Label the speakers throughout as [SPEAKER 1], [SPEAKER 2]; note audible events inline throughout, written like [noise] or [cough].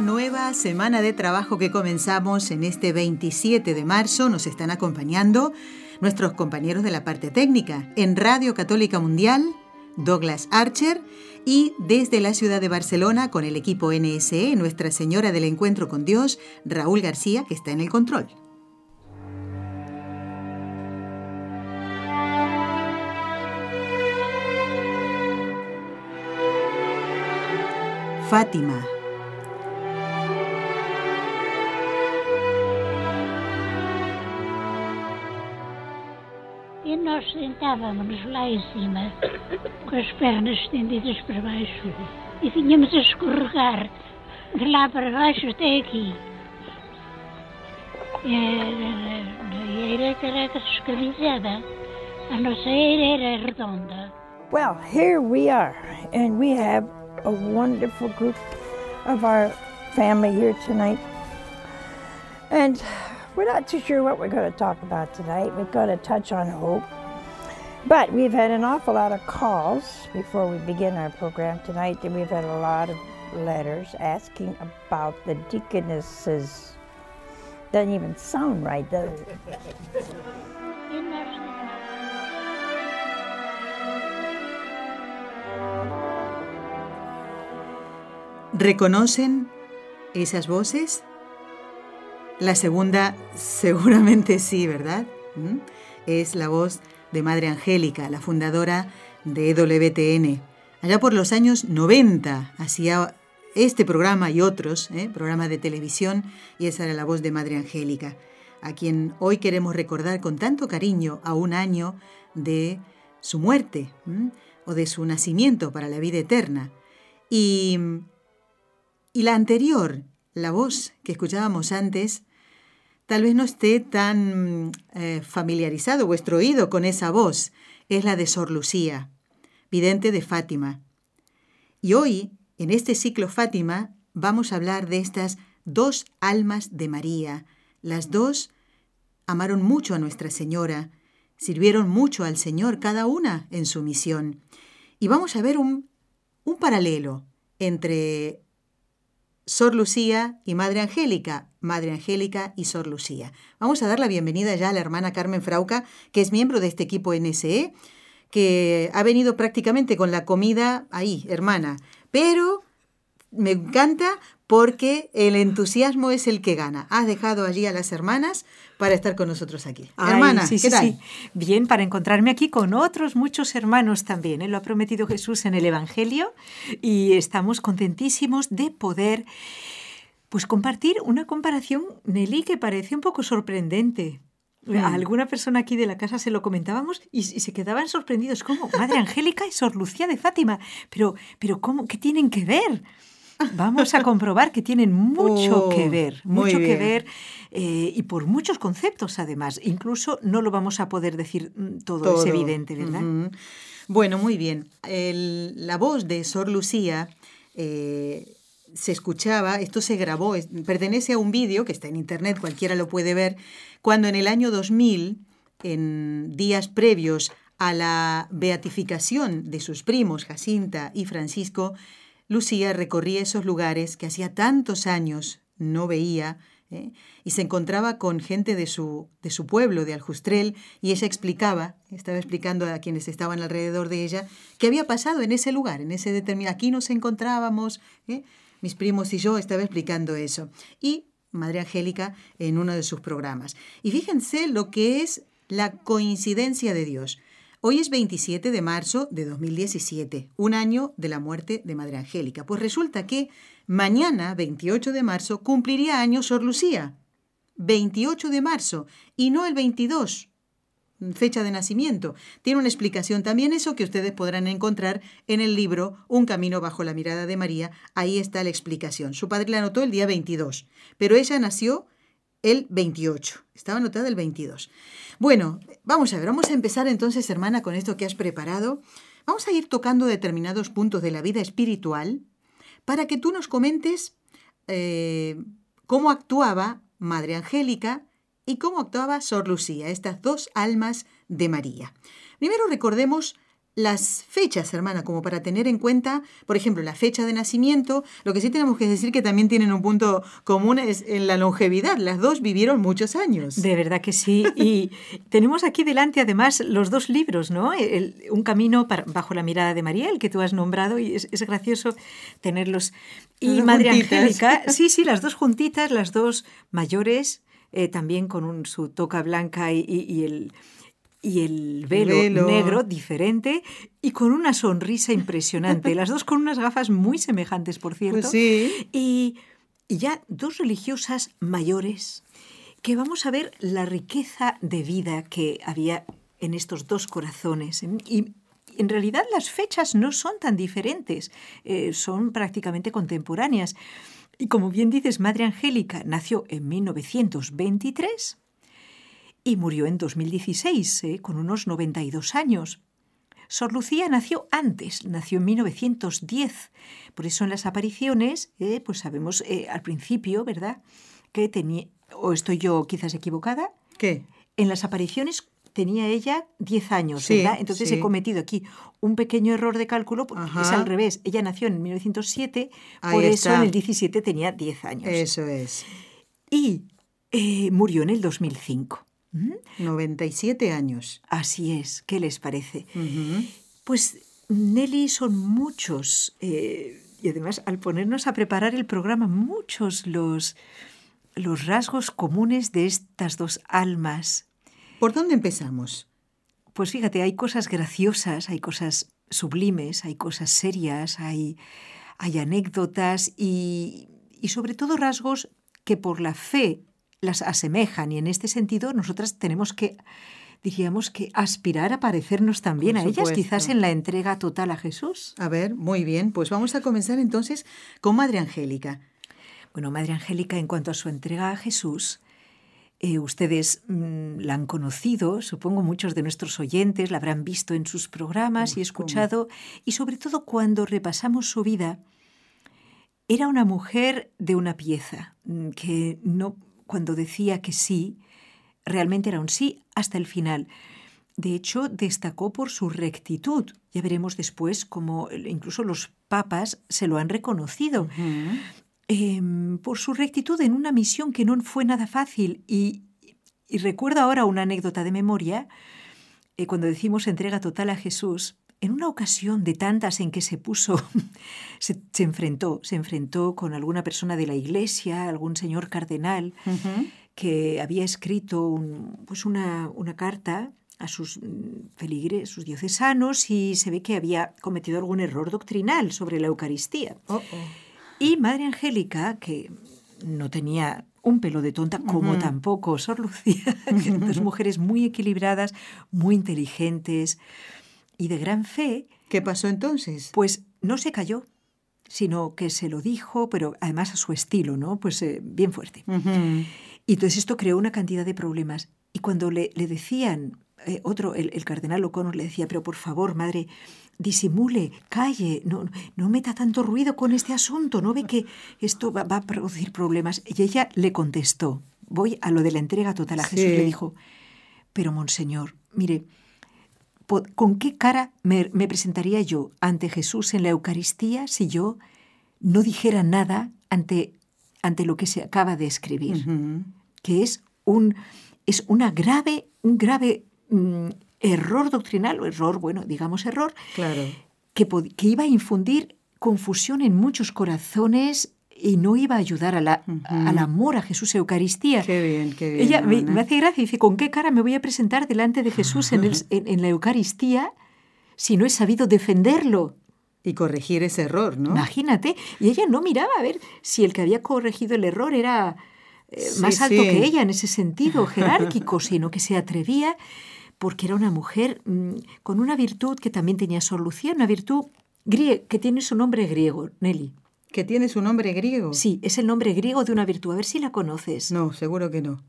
[SPEAKER 1] Nueva semana de trabajo que comenzamos en este 27 de marzo. Nos están acompañando nuestros compañeros de la parte técnica. En Radio Católica Mundial, Douglas Archer, y desde la ciudad de Barcelona con el equipo NSE, Nuestra Señora del Encuentro con Dios, Raúl García, que está en el control. Fátima
[SPEAKER 2] nós sentávamos lá em cima, com as pernas estendidas para baixo, e vinhamos a escorregar de lá para baixo até aqui. E a, a eira era a nossa era redonda.
[SPEAKER 3] Well, here we are, and we have a wonderful group of our family here tonight. And we're not too sure what we're going to talk about tonight. We're going to touch on hope. But we've had an awful lot of calls before we begin our program tonight, and we've had a lot of letters asking about the deaconesses. Doesn't even sound right, does it?
[SPEAKER 1] ¿Reconocen esas voces? La segunda seguramente sí, ¿verdad? ¿Mm? Es la voz de Madre Angélica, la fundadora de WTN. Allá por los años 90 hacía este programa y otros, ¿eh? programas de televisión, y esa era la voz de Madre Angélica, a quien hoy queremos recordar con tanto cariño a un año de su muerte o de su nacimiento para la vida eterna. Y y la anterior, la voz que escuchábamos antes, tal vez no esté tan eh, familiarizado vuestro oído con esa voz. Es la de Sor Lucía, vidente de Fátima. Y hoy, en este ciclo Fátima, vamos a hablar de estas dos almas de María. Las dos amaron mucho a Nuestra Señora, sirvieron mucho al Señor, cada una en su misión. Y vamos a ver un, un paralelo entre Sor Lucía y Madre Angélica, Madre Angélica y Sor Lucía. Vamos a dar la bienvenida ya a la hermana Carmen Frauca, que es miembro de este equipo NSE, que ha venido prácticamente con la comida ahí, hermana. Pero me encanta porque el entusiasmo es el que gana. Has dejado allí a las hermanas para estar con nosotros aquí.
[SPEAKER 4] Ay,
[SPEAKER 1] Hermana,
[SPEAKER 4] sí,
[SPEAKER 1] ¿qué
[SPEAKER 4] sí,
[SPEAKER 1] tal?
[SPEAKER 4] sí. Bien, para encontrarme aquí con otros muchos hermanos también. ¿eh? Lo ha prometido Jesús en el Evangelio y estamos contentísimos de poder pues compartir una comparación, Nelly, que parece un poco sorprendente.
[SPEAKER 1] Mm.
[SPEAKER 4] A alguna persona aquí de la casa se lo comentábamos y, y se quedaban sorprendidos. ¿Cómo? Madre Angélica y Sor Lucía de Fátima. Pero, pero ¿cómo? ¿Qué tienen que ver? Vamos a comprobar que tienen mucho
[SPEAKER 1] Oh,
[SPEAKER 4] que ver, mucho que ver eh, y por muchos conceptos además. Incluso no lo vamos a poder decir mm, todo, es evidente, ¿verdad?
[SPEAKER 1] Bueno, muy bien. El- la voz de Sor Lucía eh, se escuchaba, esto se grabó, es- pertenece a un vídeo que está en internet, cualquiera lo puede ver, cuando en el año 2000, en días previos a la beatificación de sus primos Jacinta y Francisco, Lucía recorría esos lugares que hacía tantos años no veía ¿eh? y se encontraba con gente de su, de su pueblo, de Aljustrel, y ella explicaba, estaba explicando a quienes estaban alrededor de ella, qué había pasado en ese lugar, en ese determinado, aquí nos encontrábamos, ¿eh? mis primos y yo estaba explicando eso. Y Madre Angélica en uno de sus programas. Y fíjense lo que es la coincidencia de Dios. Hoy es 27 de marzo de 2017, un año de la muerte de Madre Angélica. Pues resulta que mañana, 28 de marzo, cumpliría años Sor Lucía. 28 de marzo y no el 22. fecha de nacimiento. Tiene una explicación también eso que ustedes podrán encontrar en el libro Un camino bajo la mirada de María. Ahí está la explicación. Su padre la anotó el día 22, pero ella nació el 28. Estaba anotada el 22. Bueno, vamos a ver, vamos a empezar entonces, hermana, con esto que has preparado. Vamos a ir tocando determinados puntos de la vida espiritual para que tú nos comentes eh, cómo actuaba Madre Angélica y cómo actuaba Sor Lucía, estas dos almas de María. Primero recordemos las fechas, hermana, como para tener en cuenta, por ejemplo, la fecha de nacimiento. Lo que sí tenemos que decir que también tienen un punto común es en la longevidad. Las dos vivieron muchos años.
[SPEAKER 4] De verdad que sí. Y [laughs] tenemos aquí delante además los dos libros, ¿no? un camino bajo la mirada de María, el que tú has nombrado, y es, gracioso tenerlos. Y Madre Angélica, [laughs] sí, sí, las dos juntitas, las dos mayores, eh, también con su toca blanca y, el, y el velo, negro diferente y con una sonrisa impresionante. Las dos con unas gafas muy semejantes, por cierto.
[SPEAKER 1] Pues sí.
[SPEAKER 4] y, ya dos religiosas mayores que vamos a ver la riqueza de vida que había en estos dos corazones. Y en realidad las fechas no son tan diferentes, eh, son prácticamente contemporáneas. Y como bien dices, Madre Angélica nació en 1923 y murió en 2016, eh, con unos 92 años. Sor Lucía nació antes, nació en 1910. Por eso en las apariciones, eh, pues sabemos eh, al principio, ¿verdad? Que tenía, o estoy yo quizás equivocada.
[SPEAKER 1] ¿Qué?
[SPEAKER 4] En las apariciones tenía ella 10 años, ¿verdad? Entonces he cometido aquí un pequeño error de cálculo, es al revés. Ella nació en 1907, por eso en el 17 tenía 10 años.
[SPEAKER 1] Eso es.
[SPEAKER 4] Y eh, murió en el 2005.
[SPEAKER 1] 97 años.
[SPEAKER 4] Así es, ¿qué les parece? Pues Nelly son muchos, eh, y además al ponernos a preparar el programa, muchos los, los rasgos comunes de estas dos almas
[SPEAKER 1] ¿Por dónde empezamos?
[SPEAKER 4] Pues fíjate, hay cosas graciosas, hay cosas sublimes, hay cosas serias, hay, hay anécdotas y, y sobre todo rasgos que por la fe las asemejan y en este sentido nosotras tenemos que diríamos que aspirar a parecernos también a ellas, quizás en la entrega total a Jesús.
[SPEAKER 1] A ver, muy bien, pues vamos a comenzar entonces con Madre Angélica.
[SPEAKER 4] Bueno, Madre Angélica, en cuanto a su entrega a Jesús, eh, ustedes mm, la han conocido, supongo muchos de nuestros oyentes la habrán visto en sus programas y escuchado, y sobre todo cuando repasamos su vida, era una mujer de una pieza, mm, que no, cuando decía que sí, realmente era un sí hasta el final. De hecho, destacó por su rectitud. Ya veremos después cómo incluso los papas se lo han reconocido. Em, por su rectitud en una misión que no fue nada fácil. Y, recuerdo ahora una anécdota de memoria, eh, cuando decimos entrega total a Jesús, en una ocasión de tantas en que se puso, [laughs] se, enfrentó, se enfrentó con alguna persona de la iglesia, algún señor cardenal, que había escrito pues una, una carta a sus mm, feligres, sus diocesanos, y se ve que había cometido algún error doctrinal sobre la Eucaristía.
[SPEAKER 1] Oh, oh.
[SPEAKER 4] Y Madre Angélica, que no tenía un pelo de tonta, como tampoco Sor Lucía, [laughs] dos mujeres muy equilibradas, muy inteligentes y de gran fe.
[SPEAKER 1] ¿Qué pasó entonces?
[SPEAKER 4] Pues no se cayó, sino que se lo dijo, pero además a su estilo, ¿no? Pues eh, bien fuerte. Y entonces esto creó una cantidad de problemas. Y cuando le, le decían, eh, otro, el, el cardenal O'Connor le decía, pero por favor, madre, disimule, calle, no, no meta tanto ruido con este asunto, ¿no ve que esto va, a producir problemas? Y ella le contestó, voy a lo de la entrega total a Jesús, le dijo, pero monseñor, mire, ¿con qué cara me, presentaría yo ante Jesús en la Eucaristía si yo no dijera nada ante, ante lo que se acaba de escribir? Que es un, es una grave, un grave mm, error doctrinal, o error, bueno, digamos error,
[SPEAKER 1] claro.
[SPEAKER 4] que, que iba a infundir confusión en muchos corazones y no iba a ayudar a la, al amor a Jesús Eucaristía.
[SPEAKER 1] Qué bien, qué bien.
[SPEAKER 4] Ella me, hace gracia y dice, ¿con qué cara me voy a presentar delante de Jesús en, el, [laughs] en, la Eucaristía si no he sabido defenderlo?
[SPEAKER 1] Y corregir ese error, ¿no?
[SPEAKER 4] Imagínate. Y ella no miraba a ver si el que había corregido el error era eh, más alto que ella en ese sentido [laughs] jerárquico, sino que se atrevía porque era una mujer mm, con una virtud que también tenía solución, una virtud que tiene su nombre griego, Nelly.
[SPEAKER 1] ¿Que tiene su nombre griego?
[SPEAKER 4] Sí, es el nombre griego de una virtud. A ver si la conoces.
[SPEAKER 1] No, seguro que no.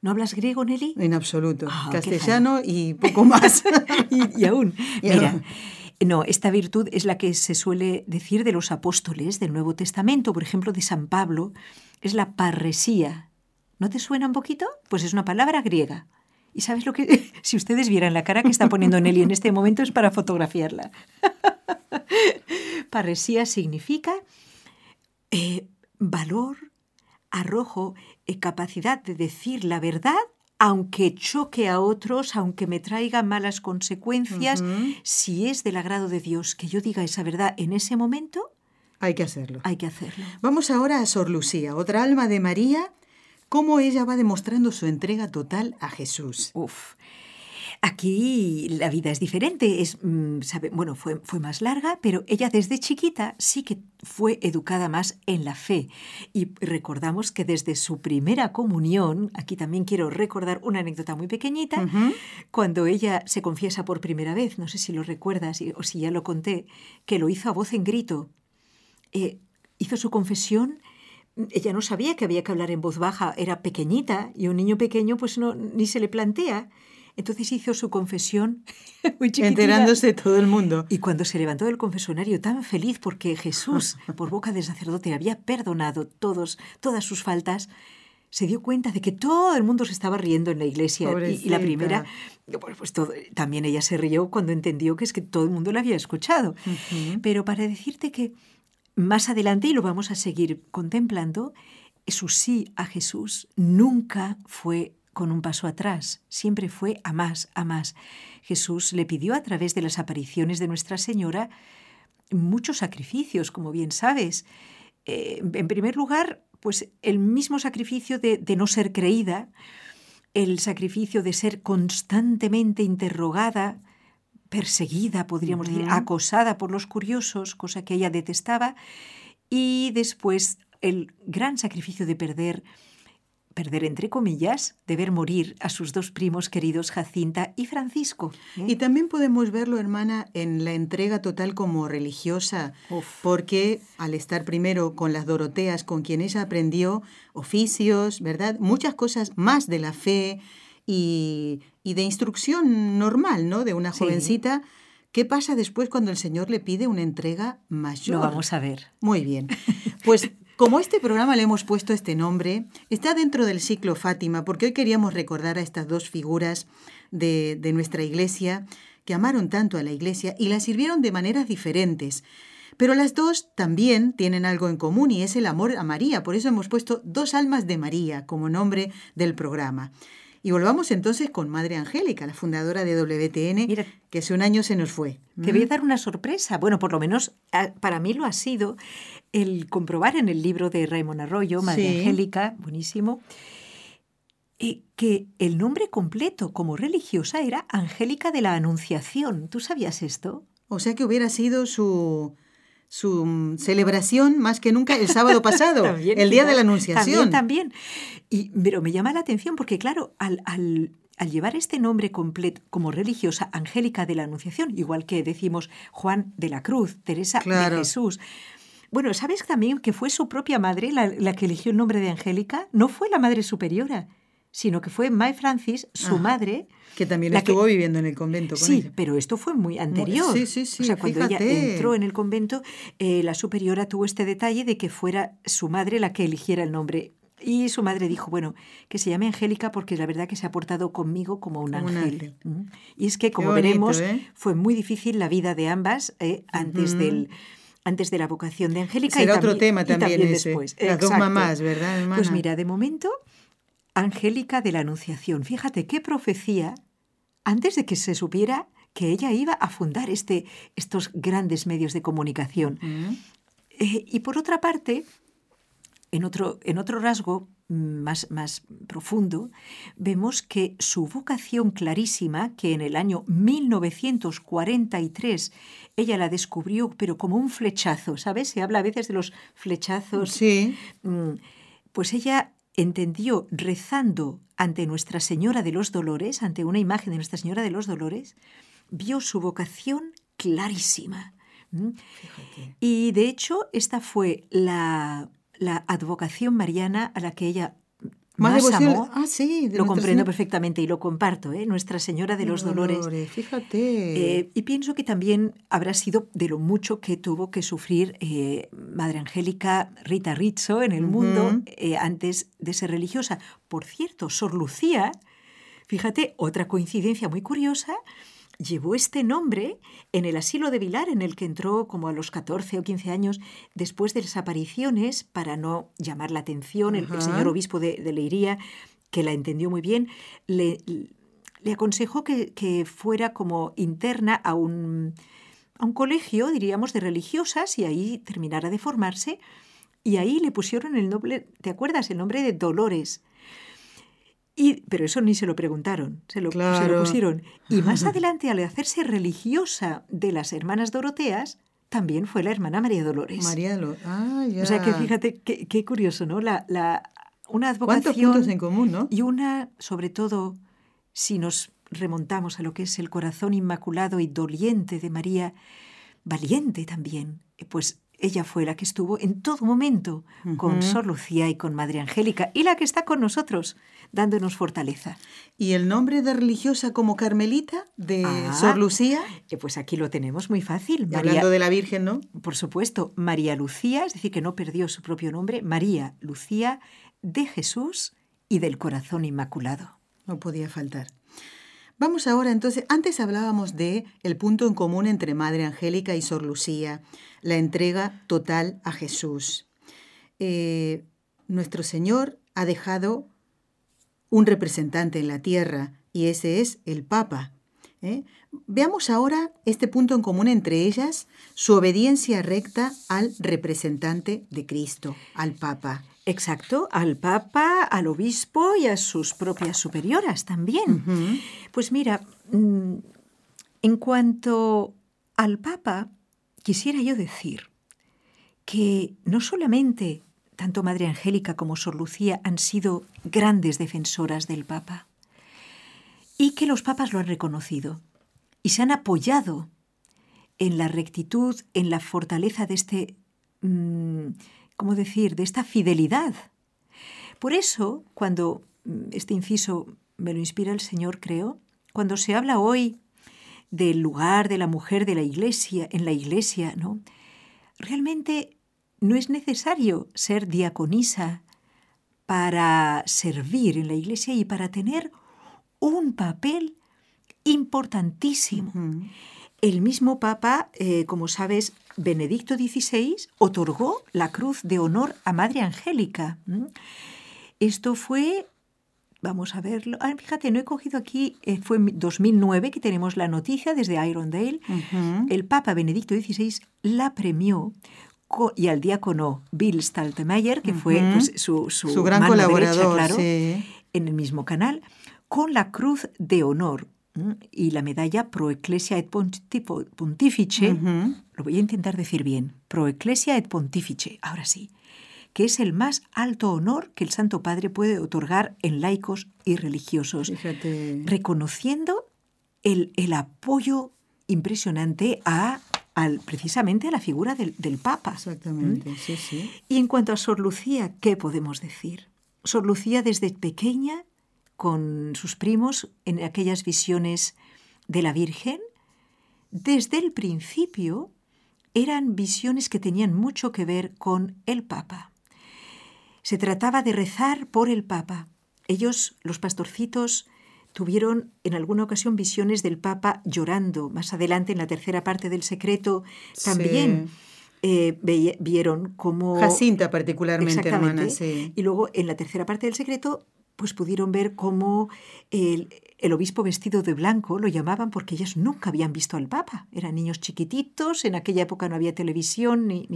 [SPEAKER 4] ¿No hablas griego, Nelly?
[SPEAKER 1] En absoluto. Ah, Castellano y poco más. [laughs]
[SPEAKER 4] y, aún. [laughs] Mira, no, esta virtud es la que se suele decir de los apóstoles del Nuevo Testamento, por ejemplo, de San Pablo, es la parresía. ¿No te suena un poquito? Pues es una palabra griega. ¿Y sabes lo que.? [laughs] Si ustedes vieran la cara que está poniendo Nelly en este momento es para fotografiarla. [laughs] Parresía significa eh, valor, arrojo, eh, capacidad de decir la verdad aunque choque a otros, aunque me traiga malas consecuencias, si es del agrado de Dios que yo diga esa verdad en ese momento,
[SPEAKER 1] hay que hacerlo.
[SPEAKER 4] Hay que hacerlo.
[SPEAKER 1] Vamos ahora a Sor Lucía, otra alma de María, cómo ella va demostrando su entrega total a Jesús.
[SPEAKER 4] Uf. Aquí la vida es diferente, es, mm, sabe, bueno, fue, fue más larga, pero ella desde chiquita sí que fue educada más en la fe. Y recordamos que desde su primera comunión, aquí también quiero recordar una anécdota muy pequeñita, cuando ella se confiesa por primera vez, no sé si lo recuerdas o si ya lo conté, que lo hizo a voz en grito. Eh, hizo su confesión ella no sabía que había que hablar en voz baja, era pequeñita y un niño pequeño pues no ni se le plantea. Entonces hizo su confesión [laughs] muy
[SPEAKER 1] Enterándose todo el mundo.
[SPEAKER 4] Y cuando se levantó del confesonario tan feliz porque Jesús, [laughs] por boca del sacerdote, había perdonado todos, todas sus faltas, se dio cuenta de que todo el mundo se estaba riendo en la iglesia. Y, la primera, pues también ella se rió cuando entendió que es que todo el mundo la había escuchado. Pero para decirte que más adelante, y lo vamos a seguir contemplando, su sí a Jesús nunca fue con un paso atrás, siempre fue a más, a más. Jesús le pidió a través de las apariciones de Nuestra Señora muchos sacrificios, como bien sabes. Eh, en primer lugar, pues el mismo sacrificio de, no ser creída, el sacrificio de ser constantemente interrogada, perseguida, podríamos decir, acosada por los curiosos, cosa que ella detestaba, y después el gran sacrificio de perder perder entre comillas, de ver morir a sus dos primos queridos Jacinta y Francisco.
[SPEAKER 1] ¿eh? Y también podemos verlo, hermana, en la entrega total como religiosa, porque al estar primero con las Doroteas, con quien ella aprendió oficios, ¿verdad? Muchas cosas más de la fe y, de instrucción normal, ¿no? De una jovencita. ¿Qué pasa después cuando el Señor le pide una entrega mayor?
[SPEAKER 4] Lo vamos a ver.
[SPEAKER 1] Muy bien. Pues como este programa le hemos puesto este nombre, está dentro del ciclo Fátima, porque hoy queríamos recordar a estas dos figuras de, de nuestra iglesia que amaron tanto a la iglesia y la sirvieron de maneras diferentes. Pero las dos también tienen algo en común y es el amor a María. Por eso hemos puesto dos almas de María como nombre del programa. Y volvamos entonces con Madre Angélica, la fundadora de WTN, que hace un año se nos fue.
[SPEAKER 4] Te voy a dar una sorpresa. Bueno, por lo menos ah, para mí lo ha sido el comprobar en el libro de Raymond Arroyo, Madre Angélica, buenísimo, eh, que el nombre completo como religiosa era Angélica de la Anunciación. ¿Tú sabías esto?
[SPEAKER 1] O sea que hubiera sido su, su mm, celebración más que nunca el sábado pasado, [laughs] el día de la Anunciación.
[SPEAKER 4] También, también. Y, pero me llama la atención porque, claro, al, al, al llevar este nombre completo como religiosa, Angélica de la Anunciación, igual que decimos Juan de la Cruz, Teresa de Jesús, bueno, ¿sabes también que fue su propia madre la, que eligió el nombre de Angélica? No fue la madre superiora, sino que fue May Francis, su madre.
[SPEAKER 1] Que también estuvo viviendo en el convento con
[SPEAKER 4] sí, pero esto fue muy anterior.
[SPEAKER 1] Sí, sí, sí.
[SPEAKER 4] O sea, cuando ella entró en el convento, eh, la superiora tuvo este detalle de que fuera su madre la que eligiera el nombre. Y su madre dijo, bueno, que se llame Angélica porque la verdad que se ha portado conmigo como un ángel. Y es que, como veremos, ¿eh? fue muy difícil la vida de ambas eh, antes del antes de la vocación de Angélica.
[SPEAKER 1] Será otro tema también, después. Las dos mamás, ¿verdad,
[SPEAKER 4] Pues mira, de momento, Angélica de la Anunciación. Fíjate qué profecía, antes de que se supiera que ella iba a fundar este, estos grandes medios de comunicación. Eh, y por otra parte, en otro, en otro rasgo más, más profundo, vemos que su vocación clarísima, que en el año 1943 ella la descubrió, pero como un flechazo, ¿sabes? Se habla a veces de los flechazos.
[SPEAKER 1] Sí.
[SPEAKER 4] Mm, pues ella entendió rezando ante Nuestra Señora de los Dolores, ante una imagen de Nuestra Señora de los Dolores, vio su vocación clarísima. Y de hecho, esta fue la, la advocación mariana a la que ella más, amó,
[SPEAKER 1] ah, sí,
[SPEAKER 4] lo comprendo perfectamente y lo comparto, ¿eh? Nuestra Señora de los Dolores.
[SPEAKER 1] fíjate.
[SPEAKER 4] Eh, y pienso que también habrá sido de lo mucho que tuvo que sufrir eh, Madre Angélica Rita Rizzo en el mundo eh, antes de ser religiosa. Por cierto, Sor Lucía, fíjate, otra coincidencia muy curiosa, llevó este nombre en el asilo de Vilar, en el que entró como a los 14 o 15 años después de las apariciones, para no llamar la atención. El, señor obispo de, Leiría, que la entendió muy bien, le, le aconsejó que, que, fuera como interna a un, a un colegio, diríamos, de religiosas y ahí terminara de formarse. Y ahí le pusieron el nombre, ¿te acuerdas? El nombre de Dolores pero eso ni se lo preguntaron, se lo, pusieron. Y más [laughs] adelante, al hacerse religiosa de las hermanas Doroteas, también fue la hermana María Dolores.
[SPEAKER 1] María Dolores. Ah, ya.
[SPEAKER 4] O sea que fíjate qué, curioso, ¿no? La, la, una
[SPEAKER 1] advocación. ¿Cuántos puntos en común, no?
[SPEAKER 4] Y una, sobre todo, si nos remontamos a lo que es el corazón inmaculado y doliente de María, valiente también, pues ella fue la que estuvo en todo momento con Sor Lucía y con Madre Angélica y la que está con nosotros dándonos fortaleza.
[SPEAKER 1] ¿Y el nombre de religiosa como Carmelita de ah, Sor Lucía?
[SPEAKER 4] pues aquí lo tenemos muy fácil.
[SPEAKER 1] María, hablando de la Virgen, ¿no?
[SPEAKER 4] Por supuesto, María Lucía, es decir, que no perdió su propio nombre, María Lucía de Jesús y del Corazón Inmaculado.
[SPEAKER 1] No podía faltar. Vamos ahora entonces, antes hablábamos de el punto en común entre Madre Angélica y Sor Lucía, la entrega total a Jesús. Eh, nuestro Señor ha dejado un representante en la tierra y ese es el Papa. ¿eh? Veamos ahora este punto en común entre ellas, su obediencia recta al representante de Cristo, al Papa.
[SPEAKER 4] Exacto, al Papa, al Obispo y a sus propias superioras también. Pues mira, mm, en cuanto al Papa, quisiera yo decir que no solamente tanto Madre Angélica como Sor Lucía han sido grandes defensoras del Papa y que los papas lo han reconocido y se han apoyado en la rectitud, en la fortaleza de este mm, ¿cómo decir?, de esta fidelidad. Por eso, cuando mm, este inciso me lo inspira el Señor, creo, cuando se habla hoy del lugar de la mujer de la iglesia, en la iglesia, ¿no? Realmente no es necesario ser diaconisa para servir en la iglesia y para tener un papel importantísimo. El mismo Papa, eh, como sabes, Benedicto XVI, otorgó la Cruz de Honor a Madre Angélica. Esto fue, vamos a verlo, ah, fíjate, no he cogido aquí, eh, fue en 2009 que tenemos la noticia desde Irondale. El Papa Benedicto XVI la premió y al diácono Bill Staltemeyer, que fue pues, su,
[SPEAKER 1] gran colaborador,
[SPEAKER 4] claro, en el mismo canal, con la Cruz de Honor y la medalla Pro Ecclesia et Pontifice, lo voy a intentar decir bien, Pro Ecclesia et Pontifice, ahora sí, que es el más alto honor que el Santo Padre puede otorgar en laicos y religiosos, reconociendo el, el, apoyo impresionante a al, precisamente a la figura del, Papa.
[SPEAKER 1] Exactamente, sí, sí.
[SPEAKER 4] Y en cuanto a Sor Lucía, ¿qué podemos decir? Sor Lucía desde pequeña con sus primos en aquellas visiones de la Virgen, desde el principio eran visiones que tenían mucho que ver con el Papa. Se trataba de rezar por el Papa. Ellos, los pastorcitos, tuvieron en alguna ocasión visiones del Papa llorando. Más adelante, en la tercera parte del secreto, también eh, vieron cómo...
[SPEAKER 1] Jacinta particularmente, hermana,
[SPEAKER 4] Y luego, en la tercera parte del secreto, pues pudieron ver cómo el, obispo vestido de blanco lo llamaban porque ellas nunca habían visto al Papa. Eran niños chiquititos, en aquella época no había televisión ni...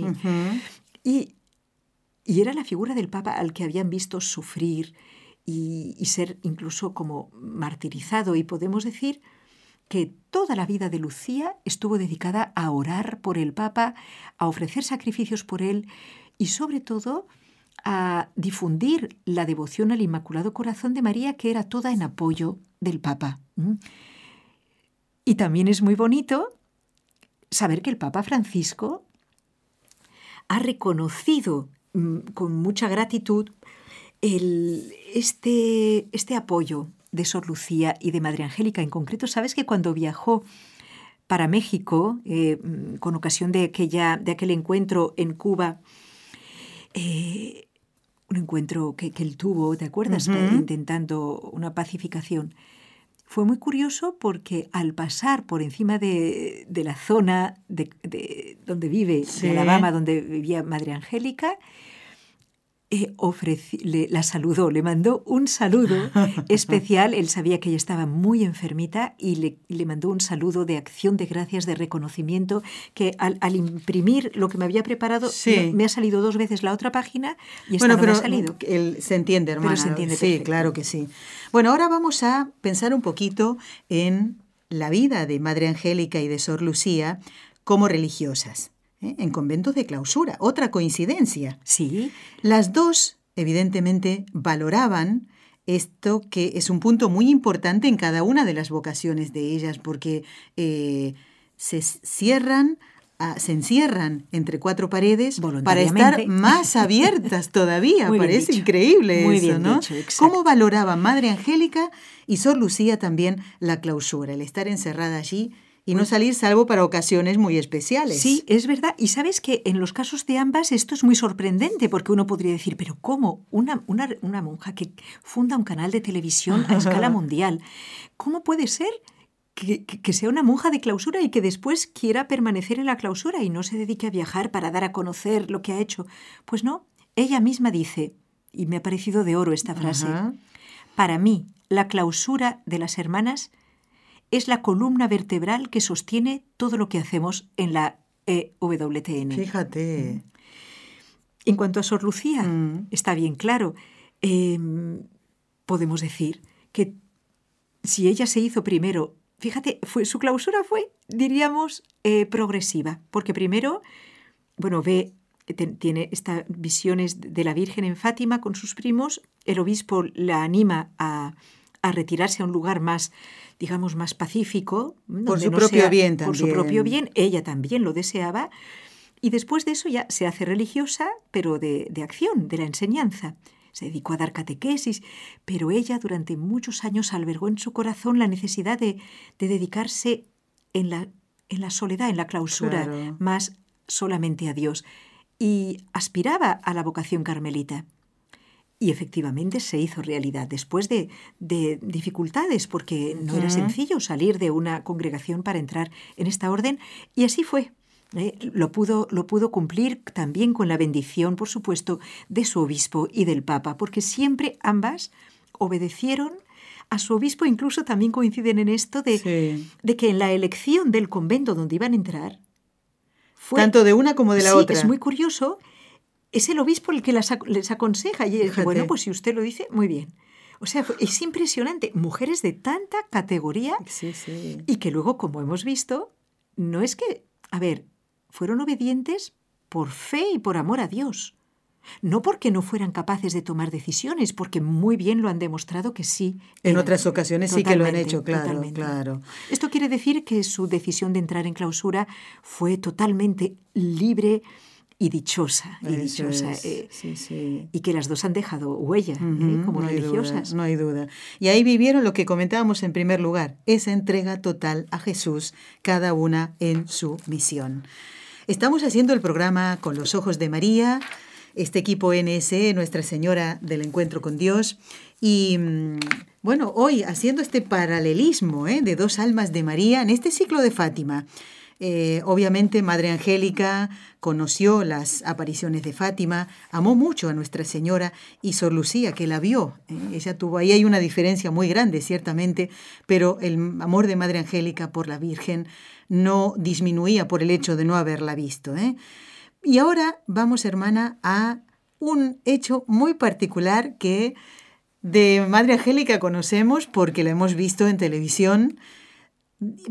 [SPEAKER 4] y, y, era la figura del Papa al que habían visto sufrir y, y ser incluso como martirizado. Y podemos decir que toda la vida de Lucía estuvo dedicada a orar por el Papa, a ofrecer sacrificios por él y sobre todo a difundir la devoción al Inmaculado Corazón de María, que era toda en apoyo del Papa. Y también es muy bonito saber que el Papa Francisco ha reconocido con mucha gratitud este, este apoyo de Sor Lucía y de Madre Angélica. En concreto, sabes que cuando viajó para México, eh, con ocasión de, aquella, de aquel encuentro en Cuba, eh, un encuentro que, él tuvo, ¿te acuerdas? Intentando una pacificación. Fue muy curioso porque al pasar por encima de, la zona de, donde vive, de Alabama, donde vivía Madre Angélica, eh, la saludó, le mandó un saludo [laughs] especial. Él sabía que ella estaba muy enfermita y le, mandó un saludo de acción de gracias, de reconocimiento, que al, imprimir lo que me había preparado, me, ha salido dos veces la otra página y esta bueno, no me ha salido.
[SPEAKER 1] se entiende, hermano. se entiende sí, claro que sí. Bueno, ahora vamos a pensar un poquito en la vida de Madre Angélica y de Sor Lucía como religiosas. ¿Eh? en conventos de clausura. Otra coincidencia.
[SPEAKER 4] Sí.
[SPEAKER 1] Las dos, evidentemente, valoraban esto que es un punto muy importante en cada una de las vocaciones de ellas, porque eh, se cierran se encierran entre cuatro paredes para estar más abiertas todavía. [laughs] Parece increíble Muy eso, ¿no? ¿Cómo valoraba Madre Angélica y Sor Lucía también la clausura, el estar encerrada allí y no salir salvo para ocasiones muy especiales.
[SPEAKER 4] Sí, es verdad. Y sabes que en los casos de ambas esto es muy sorprendente porque uno podría decir, pero ¿cómo? Una, una, una monja que funda un canal de televisión a escala [laughs] mundial, ¿cómo puede ser que, que, sea una monja de clausura y que después quiera permanecer en la clausura y no se dedique a viajar para dar a conocer lo que ha hecho? Pues no, ella misma dice, y me ha parecido de oro esta frase, para mí la clausura de las hermanas es la columna vertebral que sostiene todo lo que hacemos en la EWTN.
[SPEAKER 1] Fíjate.
[SPEAKER 4] Mm. En cuanto a Sor Lucía, mm. está bien claro. Em, podemos decir que si ella se hizo primero, fíjate, fue, su clausura fue, diríamos, eh, progresiva, porque primero, bueno, ve, tiene estas visiones de la Virgen en Fátima con sus primos, el obispo la anima a, a retirarse a un lugar más digamos, más pacífico.
[SPEAKER 1] Por su propio bien también.
[SPEAKER 4] Por su propio bien, ella también lo deseaba. Y después de eso ya se hace religiosa, pero de, acción, de la enseñanza. Se dedicó a dar catequesis, pero ella durante muchos años albergó en su corazón la necesidad de, dedicarse en la, en la soledad, en la clausura, más solamente a Dios. Y aspiraba a la vocación carmelita. Y efectivamente se hizo realidad después de, dificultades, porque no era sencillo salir de una congregación para entrar en esta orden. Y así fue. ¿eh? Lo, pudo, lo pudo cumplir también con la bendición, por supuesto, de su obispo y del papa, porque siempre ambas obedecieron a su obispo, incluso también coinciden en esto de, de que en la elección del convento donde iban a entrar,
[SPEAKER 1] fue, tanto de una como de la
[SPEAKER 4] sí,
[SPEAKER 1] otra.
[SPEAKER 4] Es muy curioso es el obispo el que les aconseja. Y dice, bueno, pues si usted lo dice, muy bien. O sea, es impresionante. Mujeres de tanta categoría y que luego, como hemos visto, no es que, a ver, fueron obedientes por fe y por amor a Dios. No porque no fueran capaces de tomar decisiones, porque muy bien lo han demostrado que sí.
[SPEAKER 1] En otras ocasiones sí que lo han hecho, claro, claro.
[SPEAKER 4] Esto quiere decir que su decisión de entrar en clausura fue totalmente libre, y dichosa, y dichosa. Eh, y que las dos han dejado huella ¿eh? como religiosas.
[SPEAKER 1] no hay duda. Y ahí vivieron lo que comentábamos en primer lugar, esa entrega total a Jesús, cada una en su misión. Estamos haciendo el programa con los ojos de María, este equipo NSE, Nuestra Señora del Encuentro con Dios, y mm, bueno, hoy haciendo este paralelismo ¿eh? de dos almas de María en este ciclo de Fátima. Eh, obviamente, Madre Angélica conoció las apariciones de Fátima, amó mucho a Nuestra Señora y Sor Lucía, que la vio. ¿eh? Tuvo, ahí hay una diferencia muy grande, ciertamente, pero el amor de Madre Angélica por la Virgen no disminuía por el hecho de no haberla visto. ¿eh? Y ahora vamos, hermana, a un hecho muy particular que de Madre Angélica conocemos porque la hemos visto en televisión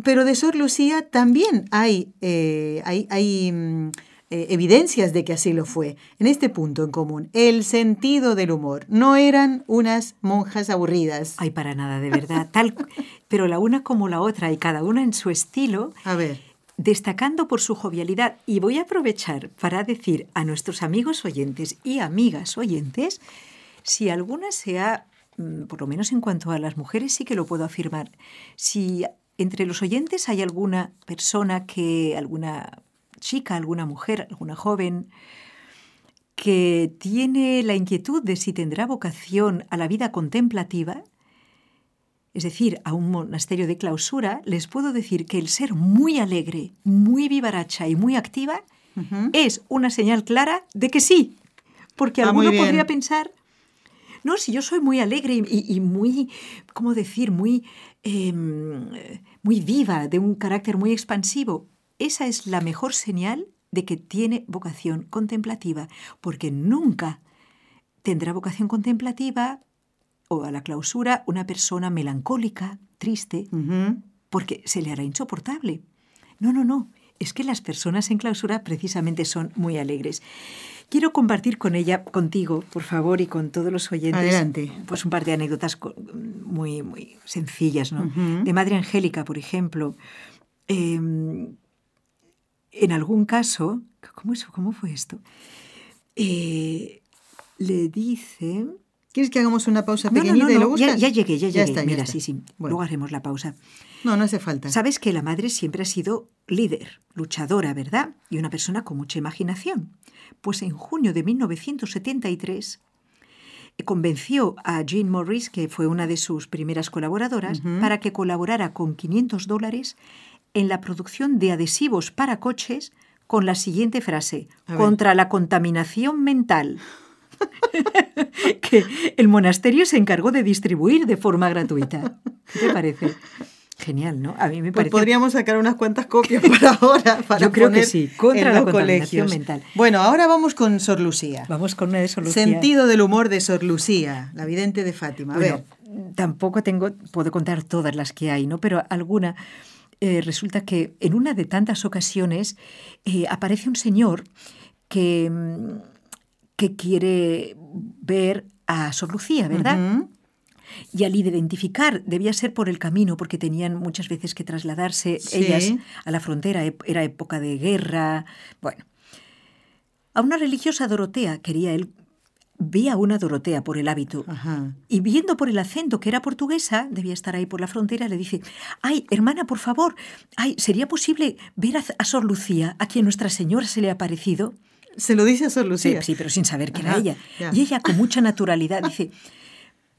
[SPEAKER 1] pero de Sor Lucía también hay, eh, hay, hay mm, eh, evidencias de que así lo fue. En este punto en común, el sentido del humor. No eran unas monjas aburridas.
[SPEAKER 4] Ay, para nada, de verdad. Tal, pero la una como la otra y cada una en su estilo.
[SPEAKER 1] A ver.
[SPEAKER 4] Destacando por su jovialidad. Y voy a aprovechar para decir a nuestros amigos oyentes y amigas oyentes, si alguna se ha, mm, por lo menos en cuanto a las mujeres sí que lo puedo afirmar, si entre los oyentes hay alguna persona que, alguna chica, alguna mujer, alguna joven, que tiene la inquietud de si tendrá vocación a la vida contemplativa, es decir, a un monasterio de clausura, les puedo decir que el ser muy alegre, muy vivaracha y muy activa es una señal clara de que sí. Porque
[SPEAKER 1] Ah,
[SPEAKER 4] alguno podría pensar, no, si yo soy muy alegre y, y- y muy, ¿cómo decir?, muy, em, muy viva, de un carácter muy expansivo. Esa es la mejor señal de que tiene vocación contemplativa, porque nunca tendrá vocación contemplativa o a la clausura una persona melancólica, triste, porque se le hará insoportable. No, no, no. Es que las personas en clausura precisamente son muy alegres. Quiero compartir con ella, contigo, por favor, y con todos los oyentes,
[SPEAKER 1] Adelante.
[SPEAKER 4] pues un par de anécdotas co- muy, muy sencillas, ¿no? De Madre Angélica, por ejemplo. eh, en algún caso, ¿cómo, es- cómo fue esto? Eh, le dice...
[SPEAKER 1] ¿Quieres que hagamos una pausa
[SPEAKER 4] No, no,
[SPEAKER 1] pequeñita
[SPEAKER 4] no,
[SPEAKER 1] y lo
[SPEAKER 4] ya, llegué, ya llegué.
[SPEAKER 1] está, ya
[SPEAKER 4] Mira,
[SPEAKER 1] está.
[SPEAKER 4] sí, sí.
[SPEAKER 1] Bueno.
[SPEAKER 4] Luego haremos la pausa.
[SPEAKER 1] No, no hace falta.
[SPEAKER 4] Sabes que la madre siempre ha sido líder, luchadora, ¿verdad? Y una persona con mucha imaginación. Pues en junio de 1973 eh, convenció a Jean Morris, que fue una de sus primeras colaboradoras, para que colaborara con 500 dólares en la producción de adhesivos para coches con la siguiente frase, contra la contaminación mental. [laughs] que el monasterio se encargó de distribuir de forma gratuita. ¿Qué te parece? Genial, ¿no? A mí me
[SPEAKER 1] Pues
[SPEAKER 4] parece...
[SPEAKER 1] podríamos sacar unas cuantas copias [laughs] para ahora. Para
[SPEAKER 4] Yo creo que
[SPEAKER 1] poner
[SPEAKER 4] sí, contra
[SPEAKER 1] en
[SPEAKER 4] la
[SPEAKER 1] los colegios.
[SPEAKER 4] mental.
[SPEAKER 1] Bueno, ahora vamos con Sor Lucía.
[SPEAKER 4] Vamos con una de solución.
[SPEAKER 1] Sentido del humor de Sor Lucía, la vidente de Fátima. A
[SPEAKER 4] Bueno,
[SPEAKER 1] ver.
[SPEAKER 4] tampoco tengo, puedo contar todas las que hay, ¿no? Pero alguna. eh, resulta que en una de tantas ocasiones eh, aparece un señor que, mm, que quiere ver a Sor Lucía, ¿verdad?
[SPEAKER 1] Ujú.
[SPEAKER 4] Y al identificar, debía ser por el camino, porque tenían muchas veces que trasladarse
[SPEAKER 1] Sí.
[SPEAKER 4] ellas a la frontera, era época de guerra. Bueno, a una religiosa Dorotea quería él, ve a una Dorotea por el hábito.
[SPEAKER 1] Ajá.
[SPEAKER 4] Y viendo por el acento que era portuguesa, debía estar ahí por la frontera, le dice, ay, hermana, por favor, ay, ¿sería posible ver a, a Sor Lucía, a quien Nuestra Señora se le ha parecido?
[SPEAKER 1] Se lo dice a Sor
[SPEAKER 4] Sí,
[SPEAKER 1] Lucía.
[SPEAKER 4] sí, pero sin saber que era ella.
[SPEAKER 1] ya.
[SPEAKER 4] Y ella, con mucha naturalidad, dice,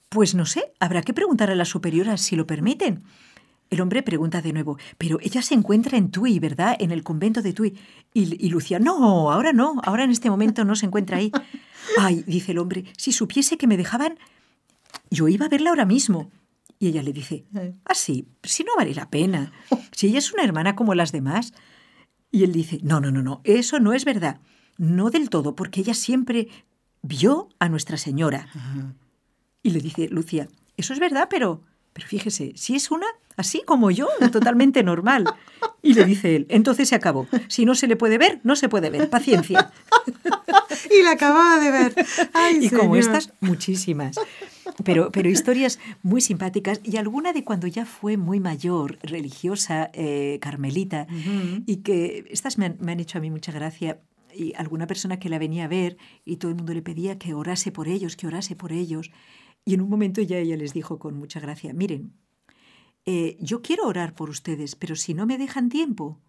[SPEAKER 4] pues no sé, habrá que preguntar a las superioras si lo permiten. El hombre pregunta de nuevo, pero ella se encuentra en Tui, ¿verdad? En el convento de Tui. Y, y Lucía, no, ahora no, ahora en este momento no se encuentra ahí. [laughs] Ay, dice el hombre, si supiese que me dejaban, yo iba a verla ahora mismo. Y ella le dice, ah, sí, si no vale la pena, si ella es una hermana como las demás. Y él dice, no, no, no, no, eso no es verdad. No del todo, porque ella siempre vio a Nuestra Señora. Y le dice Lucía, eso es verdad, pero, pero fíjese, si es una así como yo, totalmente [laughs] normal. Y le dice él, entonces se acabó. Si no se le puede ver, no se puede ver. Paciencia. [laughs]
[SPEAKER 1] Y la acababa de ver. Ay,
[SPEAKER 4] y como estas, muchísimas. Pero, pero historias muy simpáticas y alguna de cuando ya fue muy mayor, religiosa, eh, carmelita, y que estas me han, me han hecho a mí mucha gracia. Y alguna persona que la venía a ver y todo el mundo le pedía que orase por ellos, que orase por ellos. Y en un momento ya ella les dijo con mucha gracia, miren, eh, yo quiero orar por ustedes, pero si no me dejan tiempo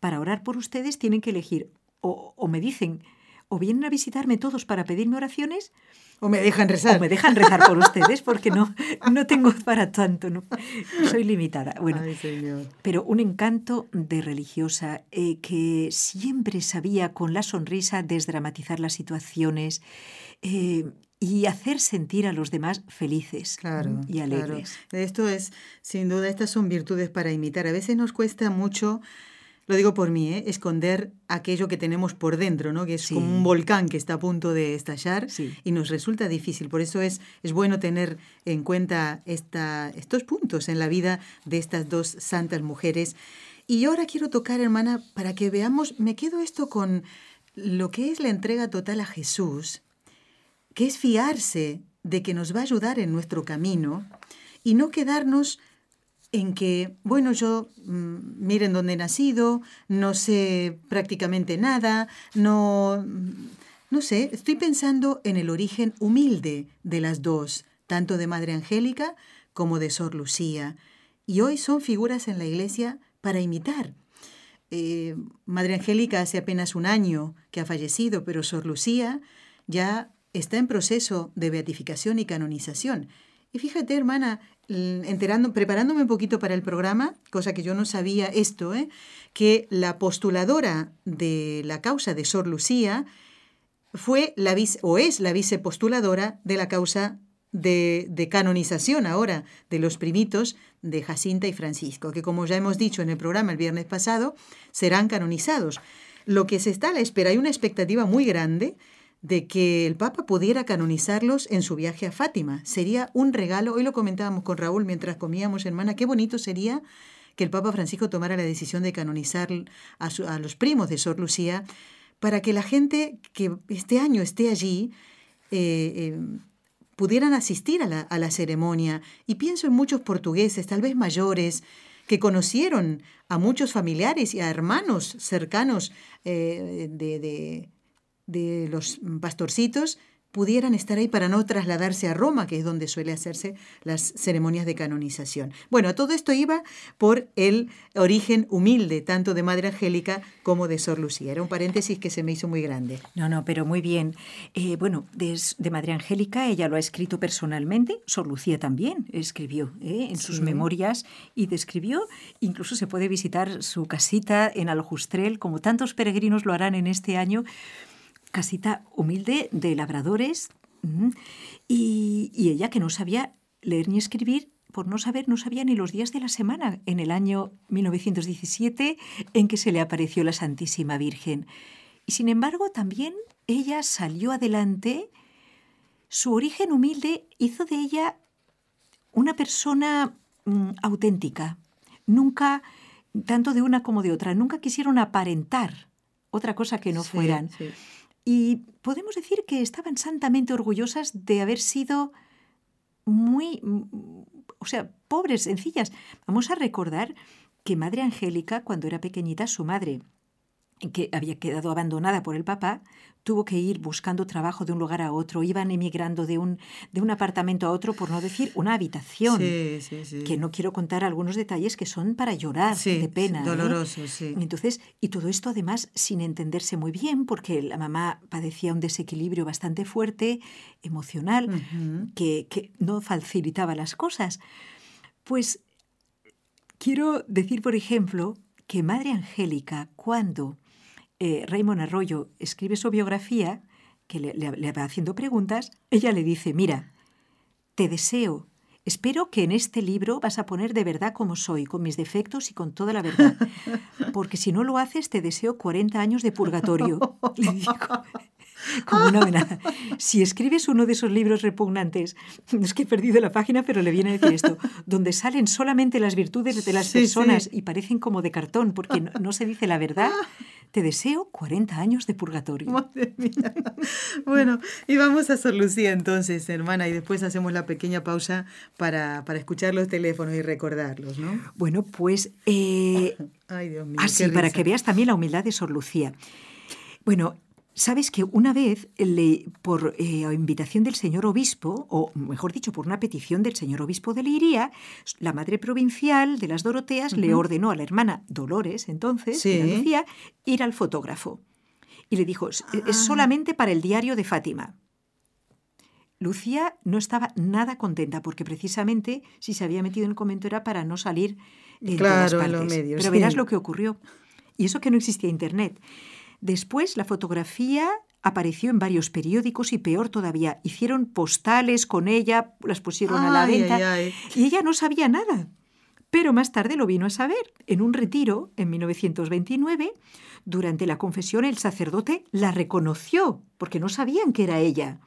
[SPEAKER 4] para orar por ustedes, tienen que elegir o, o me dicen, o vienen a visitarme todos para pedirme oraciones,
[SPEAKER 1] O me dejan rezar.
[SPEAKER 4] o me dejan rezar por ustedes, porque no, no tengo para tanto, no, soy limitada. Bueno,
[SPEAKER 1] Ay, señor.
[SPEAKER 4] pero un encanto de religiosa eh, que siempre sabía con la sonrisa desdramatizar las situaciones eh, y hacer sentir a los demás felices
[SPEAKER 1] Claro.
[SPEAKER 4] y
[SPEAKER 1] claro.
[SPEAKER 4] alegres.
[SPEAKER 1] Esto es, sin duda, estas son virtudes para imitar. A veces nos cuesta mucho, lo digo por mí, ¿eh? esconder aquello que tenemos por dentro, ¿no? que es
[SPEAKER 4] Sí.
[SPEAKER 1] como un volcán que está a punto de estallar
[SPEAKER 4] Sí.
[SPEAKER 1] y nos resulta difícil. Por eso es, es bueno tener en cuenta esta, estos puntos en la vida de estas dos santas mujeres. Y ahora quiero tocar, hermana, para que veamos, me quedo esto con lo que es la entrega total a Jesús, que es fiarse de que nos va a ayudar en nuestro camino y no quedarnos en que, bueno, yo mm, miren dónde he nacido, no sé prácticamente nada, no, no sé, estoy pensando en el origen humilde de las dos, tanto de Madre Angélica como de Sor Lucía, y hoy son figuras en la iglesia para imitar. Eh, Madre Angélica hace apenas un año que ha fallecido, pero Sor Lucía ya está en proceso de beatificación y canonización. Y fíjate, hermana, enterando, preparándome un poquito para el programa, cosa que yo no sabía esto, ¿eh? que la postuladora de la causa de Sor Lucía fue la vice, o es la vicepostuladora de la causa de, de, canonización ahora de los primitos de Jacinta y Francisco, que como ya hemos dicho en el programa el viernes pasado, serán canonizados. Lo que se está a la espera, hay una expectativa muy grande de que el Papa pudiera canonizarlos en su viaje a Fátima. Sería un regalo, hoy lo comentábamos con Raúl mientras comíamos, hermana, qué bonito sería que el Papa Francisco tomara la decisión de canonizar a, los primos de Sor Lucía para que la gente que este año esté allí eh, eh, pudieran asistir a la, ceremonia. Y pienso en muchos portugueses, tal vez mayores, que conocieron a muchos familiares y a hermanos cercanos eh, de de los pastorcitos pudieran estar ahí para no trasladarse a Roma, que es donde suele hacerse las ceremonias de canonización. Bueno, todo esto iba por el origen humilde, tanto de Madre Angélica como de Sor Lucía. Era un paréntesis que se me hizo muy grande.
[SPEAKER 4] No, no, pero muy bien. Eh, bueno, de, Madre Angélica ella lo ha escrito personalmente, Sor Lucía también escribió eh, en sus memorias y describió, incluso se puede visitar su casita en Aljustrel, como tantos peregrinos lo harán en este año casita humilde de labradores y, ella que no sabía leer ni escribir, por no saber, no sabía ni los días de la semana en el año 1917 en que se le apareció la Santísima Virgen. Y sin embargo también ella salió adelante, su origen humilde hizo de ella una persona mm, auténtica, nunca, tanto de una como de otra, nunca quisieron aparentar otra cosa que no fueran. Y podemos decir que estaban santamente orgullosas de haber sido muy, o sea, pobres, sencillas. Vamos a recordar que Madre Angélica, cuando era pequeñita, su madre que había quedado abandonada por el papá, tuvo que ir buscando trabajo de un lugar a otro, iban emigrando de un, de un apartamento a otro, por no decir una habitación.
[SPEAKER 1] Sí, sí, sí.
[SPEAKER 4] Que no quiero contar algunos detalles que son para llorar de pena. ¿eh?
[SPEAKER 1] Doloroso, sí.
[SPEAKER 4] Entonces, y todo esto además sin entenderse muy bien, porque la mamá padecía un desequilibrio bastante fuerte, emocional, que, que no facilitaba las cosas. Pues quiero decir, por ejemplo, que Madre Angélica, cuando eh, Raymond Arroyo escribe su biografía, que le, va haciendo preguntas, ella le dice, mira, te deseo, espero que en este libro vas a poner de verdad como soy, con mis defectos y con toda la verdad, porque si no lo haces te deseo 40 años de purgatorio. [laughs] Le digo, [laughs] como una amenaza. Si escribes uno de esos libros repugnantes, [laughs] es que he perdido la página, pero le viene a decir esto, donde salen solamente las virtudes de las personas y parecen como de cartón, porque no, se dice la verdad, [laughs] te deseo 40 años de purgatorio.
[SPEAKER 1] Madre mía. Bueno, y vamos a Sor Lucía entonces, hermana, y después hacemos la pequeña pausa para, escuchar los teléfonos y recordarlos, ¿no?
[SPEAKER 4] Bueno, pues... Eh,
[SPEAKER 1] Ay, Dios mío.
[SPEAKER 4] Así, para que veas también la humildad de Sor Lucía. Bueno, Sabes que una vez, por eh, invitación del señor obispo, o mejor dicho, por una petición del señor obispo de Leiría, la madre provincial de las Doroteas le ordenó a la hermana Dolores, entonces, Lucía, ir al fotógrafo. Y le dijo, es ah. solamente para el diario de Fátima. Lucía no estaba nada contenta porque precisamente si se había metido en el comento era para no salir en todas partes. los medios. Pero verás lo que ocurrió. Y eso que no existía internet. Después la fotografía apareció en varios periódicos y peor todavía, hicieron postales con ella, las pusieron a la venta y ella no sabía nada. Pero más tarde lo vino a saber. En un retiro, en 1929, durante la confesión el sacerdote la reconoció, porque no sabían que era ella.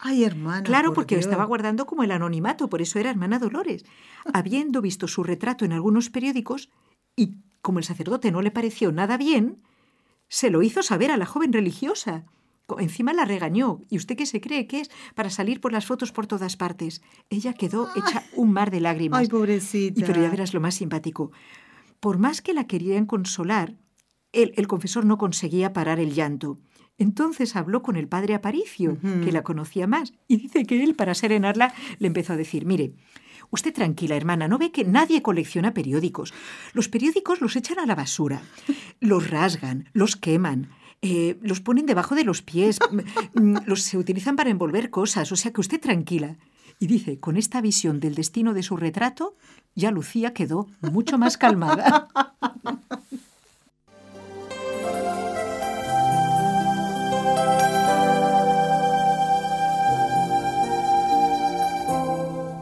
[SPEAKER 1] Ay, hermana.
[SPEAKER 4] Claro, porque lo estaba guardando como el anonimato, por eso era hermana Dolores. [laughs] Habiendo visto su retrato en algunos periódicos y como el sacerdote no le pareció nada bien, Se lo hizo saber a la joven religiosa. Encima la regañó. ¿Y usted qué se cree que es para salir por las fotos por todas partes? Ella quedó hecha un mar de lágrimas.
[SPEAKER 1] Ay, pobrecita.
[SPEAKER 4] Y pero ya verás lo más simpático. Por más que la querían consolar, el, el confesor no conseguía parar el llanto. Entonces habló con el padre Aparicio, que la conocía más, y dice que él, para serenarla, le empezó a decir, mire, Usted tranquila, hermana, ¿no ve que nadie colecciona periódicos? Los periódicos los echan a la basura, los rasgan, los queman, eh, los ponen debajo de los pies, [laughs] los se utilizan para envolver cosas, o sea que usted tranquila. Y dice, con esta visión del destino de su retrato, ya Lucía quedó mucho más calmada. [laughs]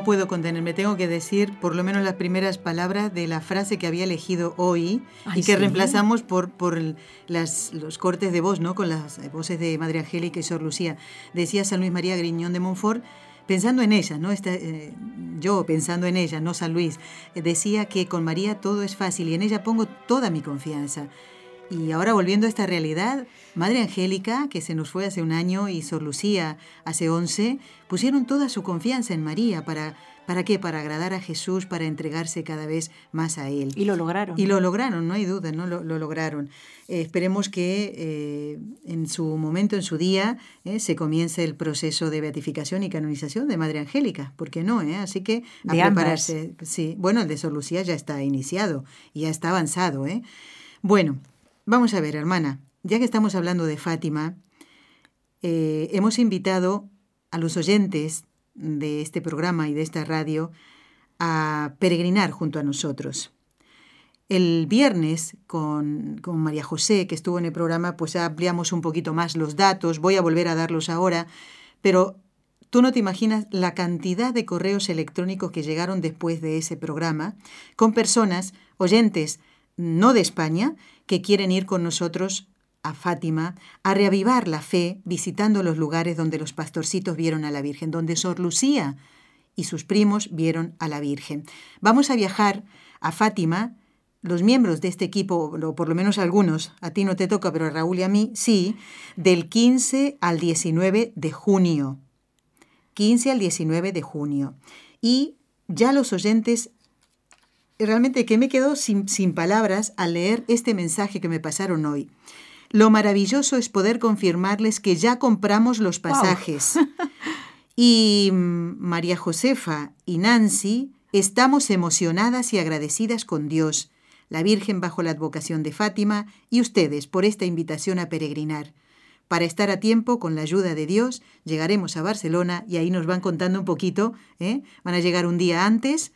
[SPEAKER 1] No puedo contenerme, tengo que decir por lo menos las primeras palabras de la frase que había elegido hoy
[SPEAKER 4] Ay,
[SPEAKER 1] y que
[SPEAKER 4] ¿sí?
[SPEAKER 1] reemplazamos por, las, los cortes de voz, ¿no? Con las voces de Madre Angélica y Sor Lucía. Decía San Luis María Griñón de Montfort, pensando en ella, ¿no? Esta, eh, yo pensando en ella, no San Luis, decía que con María todo es fácil y en ella pongo toda mi confianza. Y ahora volviendo a esta realidad, Madre Angélica, que se nos fue hace un año, y Sor Lucía hace once, pusieron toda su confianza en María. ¿Para, ¿Para qué? Para agradar a Jesús, para entregarse cada vez más a Él.
[SPEAKER 4] Y lo lograron.
[SPEAKER 1] Y lo lograron, no hay duda, ¿no? Lo, lo lograron. Eh, esperemos que eh, en su momento, en su día, eh, se comience el proceso de beatificación y canonización de Madre Angélica. ¿Por qué no? eh? Así que a
[SPEAKER 4] De ambas.
[SPEAKER 1] prepararse. Sí, bueno, el de Sor Lucía ya está iniciado, y ya está avanzado. ¿eh? Bueno, vamos a ver, hermana, ya que estamos hablando de Fátima, eh, hemos invitado a los oyentes de este programa y de esta radio a peregrinar junto a nosotros. El viernes con, con María José, que estuvo en el programa, pues ampliamos un poquito más los datos, voy a volver a darlos ahora, pero tú no te imaginas la cantidad de correos electrónicos que llegaron después de ese programa con personas, oyentes, no de España, que quieren ir con nosotros a Fátima a reavivar la fe visitando los lugares donde los pastorcitos vieron a la Virgen, donde Sor Lucía y sus primos vieron a la Virgen. Vamos a viajar a Fátima, los miembros de este equipo, o por lo menos algunos, a ti no te toca, pero a Raúl y a mí sí, del 15 al 19 de junio. 15 al 19 de junio. Y ya los oyentes, realmente que me quedo sin, sin palabras al leer este mensaje que me pasaron hoy. Lo maravilloso es poder confirmarles que ya compramos los pasajes. [laughs] Y María Josefa y Nancy estamos emocionadas y agradecidas con Dios, la Virgen bajo la advocación de Fátima y ustedes por esta invitación a peregrinar. Para estar a tiempo, con la ayuda de Dios, llegaremos a Barcelona y ahí nos van contando un poquito. ¿eh? Van a llegar un día antes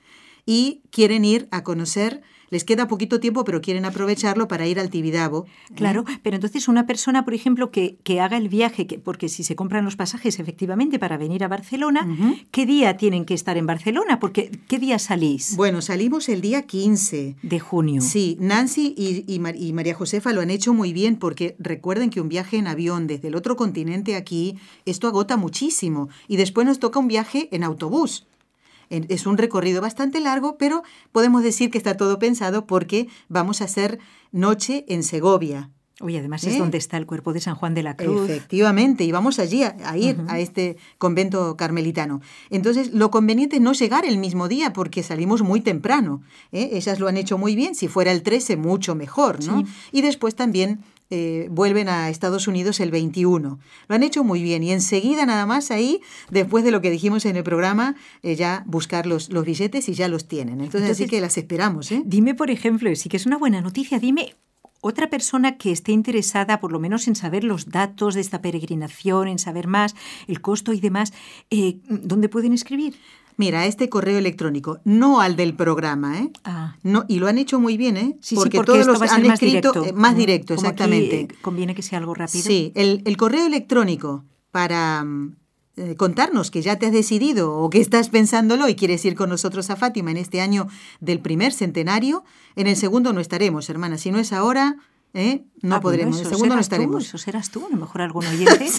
[SPEAKER 1] y quieren ir a conocer. Les queda poquito tiempo, pero quieren aprovecharlo para ir al Tibidabo. ¿eh?
[SPEAKER 4] Claro, pero entonces una persona, por ejemplo, que, que haga el viaje, que, porque si se compran los pasajes efectivamente para venir a Barcelona. ¿qué día tienen que estar en Barcelona? Porque ¿qué día salís?
[SPEAKER 1] Bueno, salimos el día 15.
[SPEAKER 4] de junio.
[SPEAKER 1] Sí, Nancy y, y Mar- y María Josefa lo han hecho muy bien porque recuerden que un viaje en avión desde el otro continente aquí, esto agota muchísimo. Y después nos toca un viaje en autobús. Es un recorrido bastante largo, pero podemos decir que está todo pensado porque vamos a hacer noche en Segovia.
[SPEAKER 4] Uy, además es
[SPEAKER 1] ¿Eh?
[SPEAKER 4] donde está el cuerpo de San Juan de la Cruz.
[SPEAKER 1] Efectivamente, y vamos allí a, a ir a este convento carmelitano. Entonces, lo conveniente es no llegar el mismo día porque salimos muy temprano. ¿eh? Ellas lo han hecho muy bien, si fuera el 13, mucho mejor, ¿no?
[SPEAKER 4] Sí.
[SPEAKER 1] Y después también eh, vuelven a Estados Unidos el 21. Lo han hecho muy bien y enseguida nada más ahí, después de lo que dijimos en el programa, eh, ya buscar los, los billetes y ya los tienen. Entonces, así
[SPEAKER 4] Entonces-
[SPEAKER 1] que las esperamos, ¿eh?
[SPEAKER 4] Dime, por ejemplo, y sí que es una buena noticia, dime otra persona que esté interesada, por lo menos en saber los datos de esta peregrinación, en saber más, el costo y demás, eh, ¿dónde pueden escribir?
[SPEAKER 1] Mira, este correo electrónico, no al del programa, ¿eh?
[SPEAKER 4] Ah,
[SPEAKER 1] No, y lo han hecho muy bien, ¿eh?
[SPEAKER 4] sí,
[SPEAKER 1] porque
[SPEAKER 4] sí, porque
[SPEAKER 1] todos los han
[SPEAKER 4] más
[SPEAKER 1] escrito
[SPEAKER 4] directo.
[SPEAKER 1] eh, más
[SPEAKER 4] ¿no?
[SPEAKER 1] directo,
[SPEAKER 4] Como aquí,
[SPEAKER 1] exactamente.
[SPEAKER 4] eh, conviene que sea algo rápido.
[SPEAKER 1] Sí, el, el correo electrónico para eh, contarnos que ya te has decidido o que estás pensándolo y quieres ir con nosotros a Fátima en este año del primer centenario, en el segundo no estaremos, hermana. Si no es ahora, ¿eh? no
[SPEAKER 4] Ah, bueno,
[SPEAKER 1] podremos. en
[SPEAKER 4] eso
[SPEAKER 1] el segundo no
[SPEAKER 4] tú,
[SPEAKER 1] estaremos.
[SPEAKER 4] eso serás tú, a lo mejor algún [laughs] oyente.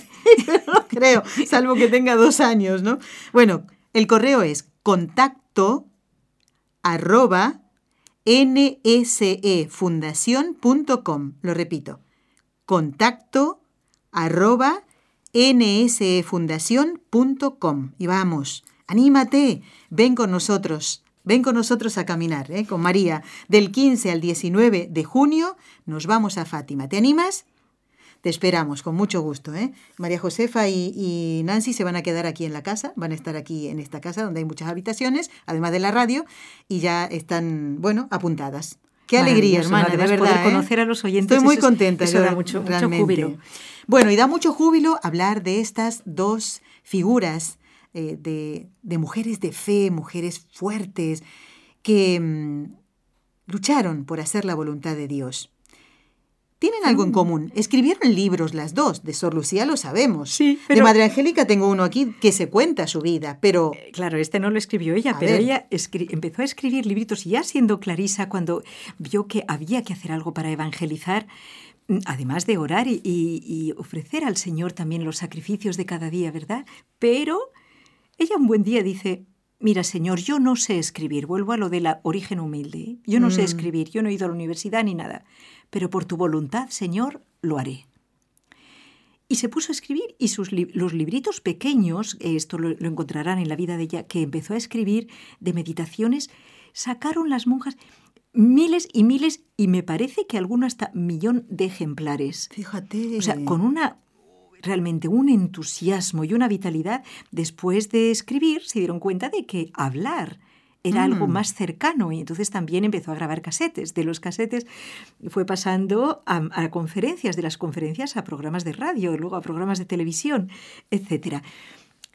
[SPEAKER 1] no creo, salvo que tenga dos años, ¿no? Bueno, el correo es contacto arroba nsefundación.com. Lo repito, contacto arroba nsefundación.com. Y vamos, anímate, ven con nosotros. Ven con nosotros a caminar, ¿eh? con María. Del 15 al 19 de junio nos vamos a Fátima. ¿Te animas? Te esperamos, con mucho gusto. ¿eh? María Josefa y, y Nancy se van a quedar aquí en la casa, van a estar aquí en esta casa donde hay muchas habitaciones, además de la radio, y ya están, bueno, apuntadas. Qué alegría, hermana, de verdad.
[SPEAKER 4] poder
[SPEAKER 1] ¿eh?
[SPEAKER 4] conocer a los oyentes,
[SPEAKER 1] Estoy muy
[SPEAKER 4] eso es-
[SPEAKER 1] contenta.
[SPEAKER 4] eso da mucho- júbilo.
[SPEAKER 1] Bueno, y da mucho júbilo hablar de estas dos figuras eh, de, de mujeres de fe, mujeres fuertes, que mm, lucharon por hacer la voluntad de Dios. Tienen algo
[SPEAKER 4] Mm.
[SPEAKER 1] en común. Escribieron libros las dos. De Sor Lucía lo sabemos.
[SPEAKER 4] Sí,
[SPEAKER 1] De
[SPEAKER 4] pero-
[SPEAKER 1] Madre Angélica tengo uno aquí que se cuenta su vida, pero
[SPEAKER 4] Eh, Claro, este no lo escribió ella,
[SPEAKER 1] A
[SPEAKER 4] pero
[SPEAKER 1] ver.
[SPEAKER 4] ella escri- empezó a escribir libritos y ya siendo clarisa cuando vio que había que hacer algo para evangelizar, mm, además de orar y, y- y ofrecer al Señor también los sacrificios de cada día, ¿verdad? Pero ella un buen día dice, mira Señor, yo no sé escribir, vuelvo a lo del origen humilde, yo no sé
[SPEAKER 1] Mm.
[SPEAKER 4] escribir, yo no he ido a la universidad ni nada, pero por tu voluntad, Señor, lo haré. Y se puso a escribir y sus li- los libritos pequeños, esto lo, lo encontrarán en la vida de ella, que empezó a escribir de meditaciones, sacaron las monjas miles y miles y me parece que alguno hasta millón de ejemplares.
[SPEAKER 1] fíjate.
[SPEAKER 4] O sea, con una realmente un entusiasmo y una vitalidad, después de escribir se dieron cuenta de que hablar era algo
[SPEAKER 1] Mm.
[SPEAKER 4] más cercano y entonces también empezó a grabar casetes. De los casetes fue pasando a, a conferencias, de las conferencias a programas de radio, luego a programas de televisión, etcétera.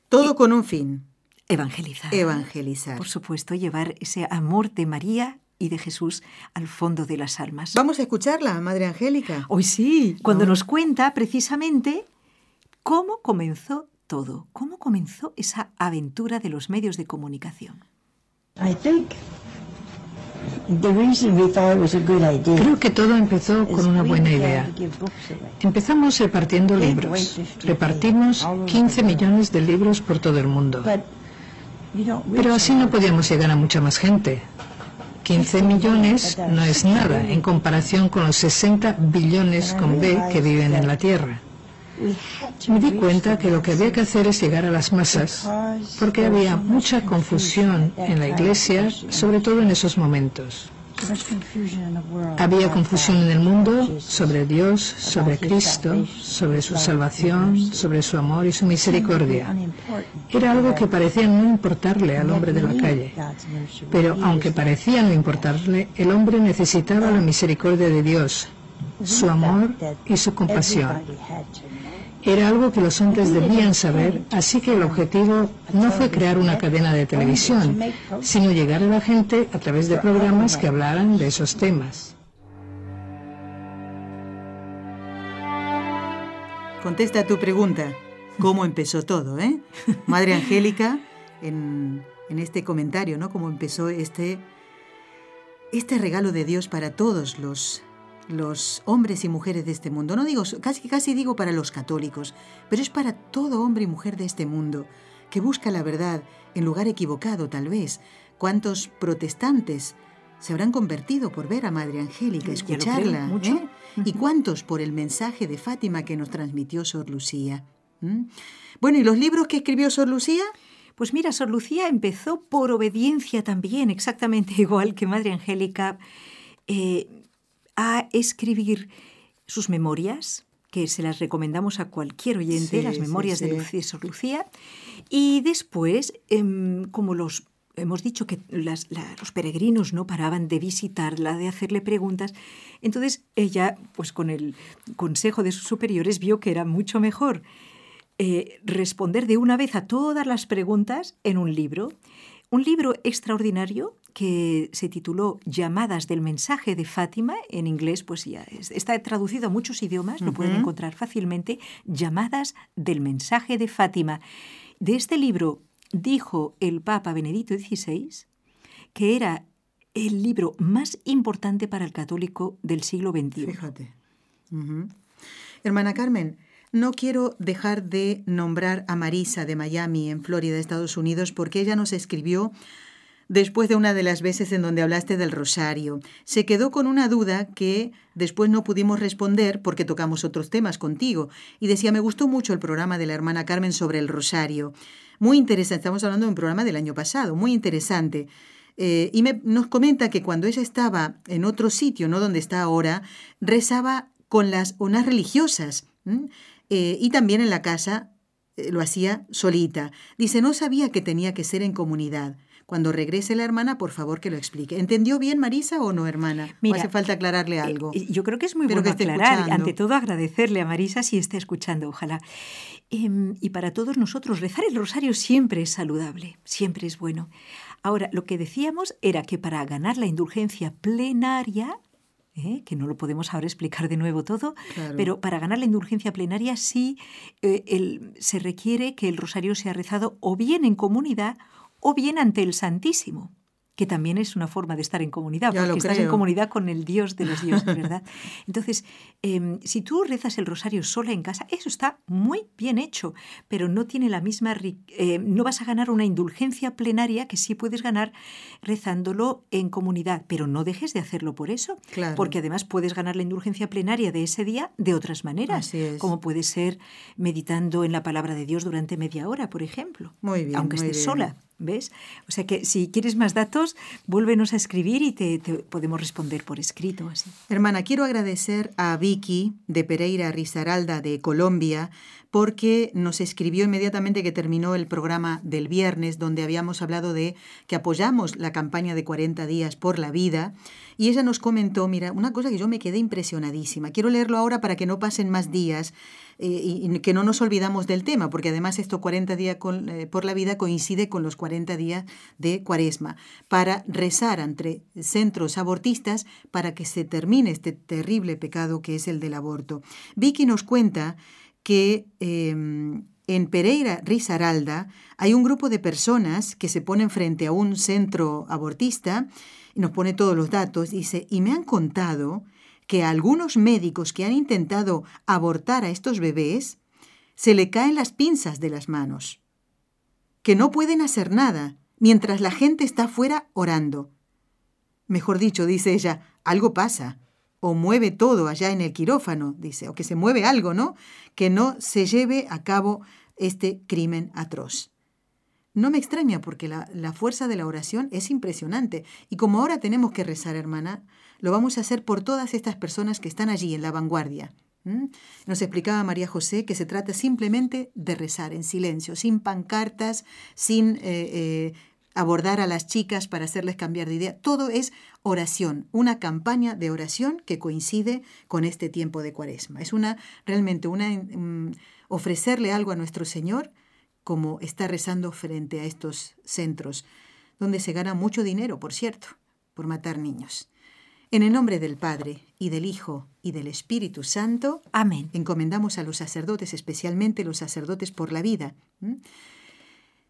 [SPEAKER 1] Todo con un fin,
[SPEAKER 4] Evangelizar.
[SPEAKER 1] evangelizar.
[SPEAKER 4] Por supuesto, llevar ese amor de María y de Jesús al fondo de las almas.
[SPEAKER 1] Vamos a escucharla, Madre Angélica.
[SPEAKER 4] Hoy sí, cuando nos cuenta precisamente cómo comenzó todo, cómo comenzó esa aventura de los medios de comunicación.
[SPEAKER 5] Creo que todo empezó con una buena idea. Empezamos repartiendo libros. Repartimos 15 millones de libros por todo el mundo. Pero así no podíamos llegar a mucha más gente. 15 millones no es nada en comparación con los 60 billones con B que viven en la Tierra. Me di cuenta que lo que había que hacer es llegar a las masas, porque había mucha confusión en la iglesia, sobre todo en esos momentos. Había confusión en el mundo sobre Dios, sobre Cristo, sobre su salvación, sobre su amor y su misericordia. Era algo que parecía no importarle al hombre de la calle. Pero aunque parecía no importarle, el hombre necesitaba la misericordia de Dios, su amor y su compasión. Era algo que los hombres debían saber, así que el objetivo no fue crear una cadena de televisión, sino llegar a la gente a través de programas que hablaran de esos temas.
[SPEAKER 1] Contesta tu pregunta. ¿Cómo empezó todo, eh? Madre Angélica, en, en este comentario, ¿no? Cómo empezó este, este regalo de Dios para todos los, los hombres y mujeres de este mundo. No digo, casi, casi digo para los católicos, pero es para todo hombre y mujer de este mundo que busca la verdad en lugar equivocado, tal vez. ¿Cuántos protestantes se habrán convertido por ver a Madre Angélica, escucharla.
[SPEAKER 4] mucho.
[SPEAKER 1] ¿eh? ¿Y cuántos por el mensaje de Fátima que nos transmitió Sor Lucía? ¿Mm? Bueno, ¿y los libros que escribió Sor Lucía?
[SPEAKER 4] Pues mira, Sor Lucía empezó por obediencia también, exactamente [laughs] igual que Madre Angélica, eh, a escribir sus memorias, que se las recomendamos a cualquier oyente,
[SPEAKER 1] Sí,
[SPEAKER 4] las memorias
[SPEAKER 1] sí.
[SPEAKER 4] de Lucía, Lucía. Y después, em, como los hemos dicho que las- la- los peregrinos no paraban de visitarla, de hacerle preguntas, entonces ella, pues con el consejo de sus superiores, vio que era mucho mejor eh, responder de una vez a todas las preguntas en un libro. Un libro extraordinario que se tituló Llamadas del mensaje de Fátima, en inglés pues ya es- está traducido a muchos idiomas, lo pueden encontrar fácilmente, Llamadas del mensaje de Fátima. De este libro dijo el Papa Benedicto XVI que era el libro más importante para el católico del siglo XXI.
[SPEAKER 1] Fíjate. Hermana Carmen, no quiero dejar de nombrar a Marisa de Miami, en Florida, Estados Unidos, porque ella nos escribió después de una de las veces en donde hablaste del rosario. Se quedó con una duda que después no pudimos responder porque tocamos otros temas contigo. Y decía, me gustó mucho el programa de la hermana Carmen sobre el rosario. Muy interesante, estamos hablando de un programa del año pasado, muy interesante. Eh, y me- nos comenta que cuando ella estaba en otro sitio, no donde está ahora, rezaba con las unas religiosas. Eh, y también en la casa eh, lo hacía solita. Dice, no sabía que tenía que ser en comunidad. Cuando regrese la hermana, por favor que lo explique. ¿Entendió bien Marisa o no, hermana? ¿O
[SPEAKER 4] Mira,
[SPEAKER 1] hace falta aclararle algo?
[SPEAKER 4] Eh, Yo creo que es muy bueno
[SPEAKER 1] que
[SPEAKER 4] aclarar.
[SPEAKER 1] escuchando.
[SPEAKER 4] Ante todo, agradecerle a Marisa si está escuchando, ojalá. Em, y para todos nosotros, rezar el rosario siempre es saludable, siempre es bueno. Ahora, lo que decíamos era que para ganar la indulgencia plenaria, ¿eh? que no lo podemos ahora explicar de nuevo todo,
[SPEAKER 1] Claro.
[SPEAKER 4] pero para ganar la indulgencia plenaria sí eh, el- se requiere que el rosario sea rezado o bien en comunidad o bien ante el Santísimo, que también es una forma de estar en comunidad,
[SPEAKER 1] Ya
[SPEAKER 4] porque estás en comunidad con el Dios de los [laughs] dioses, ¿verdad? Entonces, em, si tú rezas el rosario sola en casa, eso está muy bien hecho, pero no tiene la misma, eh, no vas a ganar una indulgencia plenaria que sí puedes ganar rezándolo en comunidad, pero no dejes de hacerlo por eso,
[SPEAKER 1] Claro.
[SPEAKER 4] porque además puedes ganar la indulgencia plenaria de ese día de otras maneras, como puede ser meditando en la palabra de Dios durante media hora, por ejemplo,
[SPEAKER 1] Muy bien,
[SPEAKER 4] aunque
[SPEAKER 1] muy
[SPEAKER 4] estés
[SPEAKER 1] bien.
[SPEAKER 4] sola. ¿Ves? O sea que si quieres más datos, vuélvenos a escribir y te, podemos responder por escrito.
[SPEAKER 1] Hermana, quiero agradecer a Vicky de Pereira Risaralda de Colombia porque nos escribió inmediatamente que terminó el programa del viernes donde habíamos hablado de que apoyamos la campaña de 40 días por la vida y ella nos comentó, mira, una cosa que yo me quedé impresionadísima. Quiero leerlo ahora para que no pasen más días eh, y, que no nos olvidamos del tema, porque además esto 40 días eh, por la vida coincide con los 40 días de cuaresma, para rezar entre centros abortistas para que se termine este terrible pecado que es el del aborto. Vicky nos cuenta que eh, en Pereira Risaralda hay un grupo de personas que se ponen frente a un centro abortista y nos pone todos los datos, dice, y me han contado que a algunos médicos que han intentado abortar a estos bebés se le caen las pinzas de las manos, que no pueden hacer nada mientras la gente está fuera orando. Mejor dicho, dice ella, algo pasa, o mueve todo allá en el quirófano, dice, o que se mueve algo, ¿no? Que no se lleve a cabo este crimen atroz. No me extraña porque la, fuerza de la oración es impresionante. Y como ahora tenemos que rezar, hermana, lo vamos a hacer por todas estas personas que están allí en la vanguardia. Nos explicaba María José que se trata simplemente de rezar en silencio, sin pancartas, sin eh, eh, abordar a las chicas para hacerles cambiar de idea. Todo es oración, una campaña de oración que coincide con este tiempo de cuaresma. Es una realmente una mm, ofrecerle algo a nuestro Señor como está rezando frente a estos centros, donde se gana mucho dinero, por cierto, por matar niños. En el nombre del Padre, y del Hijo, y del Espíritu Santo,
[SPEAKER 4] Amén.
[SPEAKER 1] encomendamos a los sacerdotes, especialmente los sacerdotes por la vida.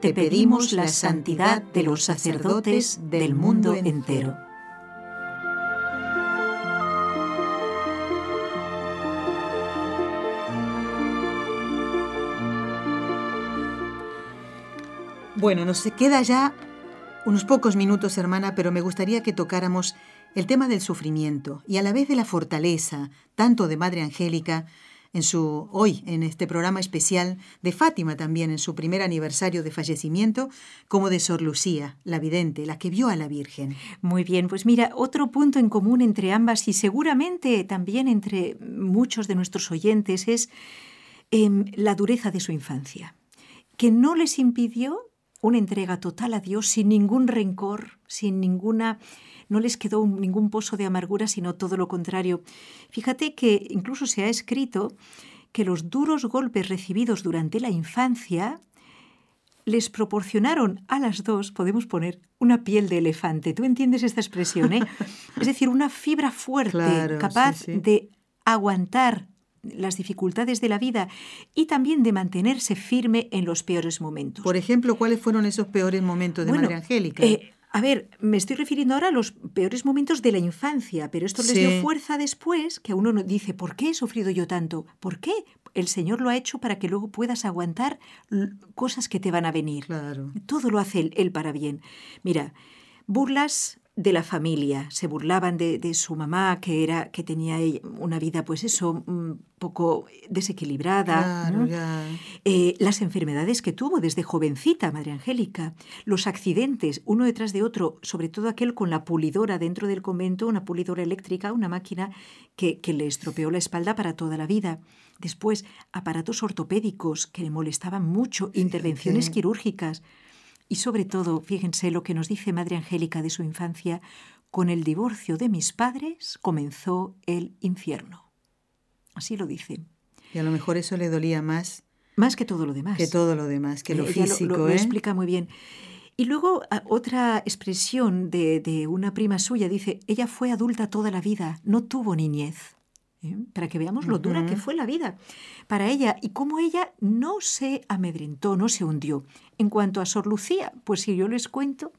[SPEAKER 1] te pedimos la santidad de los sacerdotes del mundo entero. Bueno, nos queda ya unos pocos minutos, hermana, pero me gustaría que tocáramos el tema del sufrimiento y a la vez de la fortaleza, tanto de Madre Angélica, en su hoy en este programa especial de Fátima también en su primer aniversario de fallecimiento, como de Sor Lucía, la vidente, la que vio a la Virgen.
[SPEAKER 4] Muy bien, pues mira, otro punto en común entre ambas y seguramente también entre muchos de nuestros oyentes es em, la dureza de su infancia, que no les impidió una entrega total a Dios sin ningún rencor, sin ninguna... No les quedó ningún pozo de amargura, sino todo lo contrario. Fíjate que incluso se ha escrito que los duros golpes recibidos durante la infancia les proporcionaron a las dos, podemos poner, una piel de elefante. ¿Tú entiendes esta expresión? Eh? [laughs] es decir, una fibra fuerte, capaz de aguantar las dificultades de la vida y también de mantenerse firme en los peores momentos.
[SPEAKER 1] Por ejemplo, ¿cuáles fueron esos peores momentos de Madre Angélica?
[SPEAKER 4] Eh, a ver, me estoy refiriendo ahora a los peores momentos de la infancia, pero esto les dio fuerza después, que a uno dice, ¿por qué he sufrido yo tanto? ¿Por qué? El Señor lo ha hecho para que luego puedas aguantar cosas que te van a venir.
[SPEAKER 1] Claro.
[SPEAKER 4] Todo lo hace él para bien. Mira, burlas de la familia, se burlaban de, su mamá, que era, que tenía una vida, pues eso, un poco desequilibrada. Eh, las enfermedades que tuvo desde jovencita, Madre Angélica, los accidentes, uno detrás de otro, sobre todo aquel con la pulidora dentro del convento, una pulidora eléctrica, una máquina que, que le estropeó la espalda para toda la vida. Después, aparatos ortopédicos que le molestaban mucho, intervenciones quirúrgicas. Y sobre todo, fíjense lo que nos dice Madre Angélica de su infancia, con el divorcio de mis padres comenzó el infierno. Así lo dice.
[SPEAKER 1] Y a lo mejor eso le dolía más.
[SPEAKER 4] Más que todo lo demás.
[SPEAKER 1] Que todo lo demás, que lo físico.
[SPEAKER 4] Lo,
[SPEAKER 1] ¿eh?
[SPEAKER 4] explica muy bien. Y luego otra expresión de, de, una prima suya dice, ella fue adulta toda la vida, no tuvo niñez. ¿Eh? Para que veamos lo dura que fue la vida para ella y cómo ella no se amedrentó, no se hundió. En cuanto a Sor Lucía, pues si yo les cuento,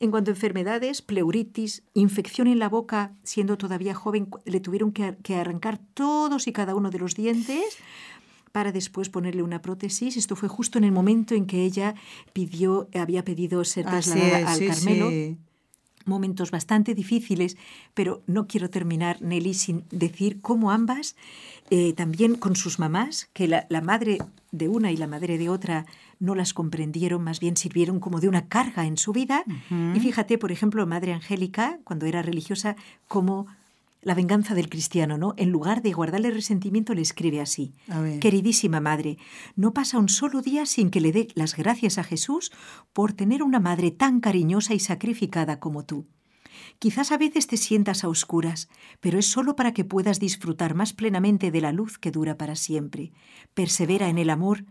[SPEAKER 4] en cuanto a enfermedades, pleuritis, infección en la boca, siendo todavía joven, le tuvieron que, arrancar todos y cada uno de los dientes para después ponerle una prótesis. Esto fue justo en el momento en que ella pidió, había pedido ser trasladada al Carmelo. Momentos bastante difíciles, pero no quiero terminar, Nelly, sin decir cómo ambas, eh, también con sus mamás, que la, madre de una y la madre de otra no las comprendieron, más bien sirvieron como de una carga en su vida. Y fíjate, por ejemplo, Madre Angélica, cuando era religiosa, como la venganza del cristiano, ¿no? En lugar de guardarle resentimiento, le escribe así. Queridísima madre, no pasa un solo día sin que le dé las gracias a Jesús por tener una madre tan cariñosa y sacrificada como tú. Quizás a veces te sientas a oscuras, pero es solo para que puedas disfrutar más plenamente de la luz que dura para siempre. Persevera en el amor.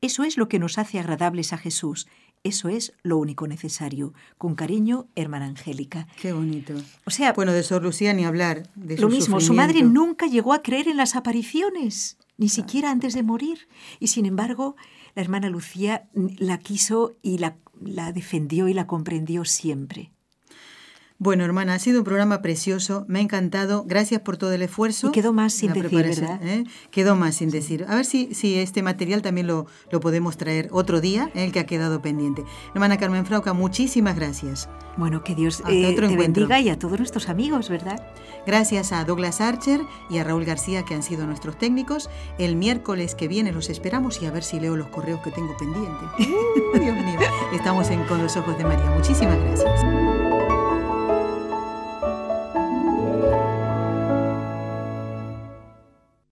[SPEAKER 4] Eso es lo que nos hace agradables a Jesús. Eso es lo único necesario. Con cariño, hermana Angélica.
[SPEAKER 1] Qué bonito.
[SPEAKER 4] O sea,
[SPEAKER 1] bueno, de Sor Lucía ni hablar. De
[SPEAKER 4] lo mismo, su madre nunca llegó a creer en las apariciones, ni siquiera antes de morir. Y sin embargo, la hermana Lucía la quiso y la la defendió y la comprendió siempre.
[SPEAKER 1] Bueno, hermana, ha sido un programa precioso, me ha encantado, gracias por todo el esfuerzo.
[SPEAKER 4] Y quedó más sin decir, ¿verdad?
[SPEAKER 1] ¿eh? Quedó más sin decir. A ver si, si este material también lo, lo podemos traer otro día, el que ha quedado pendiente. Hermana Carmen Frauca, muchísimas gracias.
[SPEAKER 4] Bueno, que Dios eh, te bendiga y a todos nuestros amigos, ¿verdad?
[SPEAKER 1] Gracias a Douglas Archer y a Raúl García, que han sido nuestros técnicos. El miércoles que viene los esperamos y a ver si leo los correos que tengo pendientes. [laughs] Dios mío, estamos en Con los Ojos de María. Muchísimas gracias.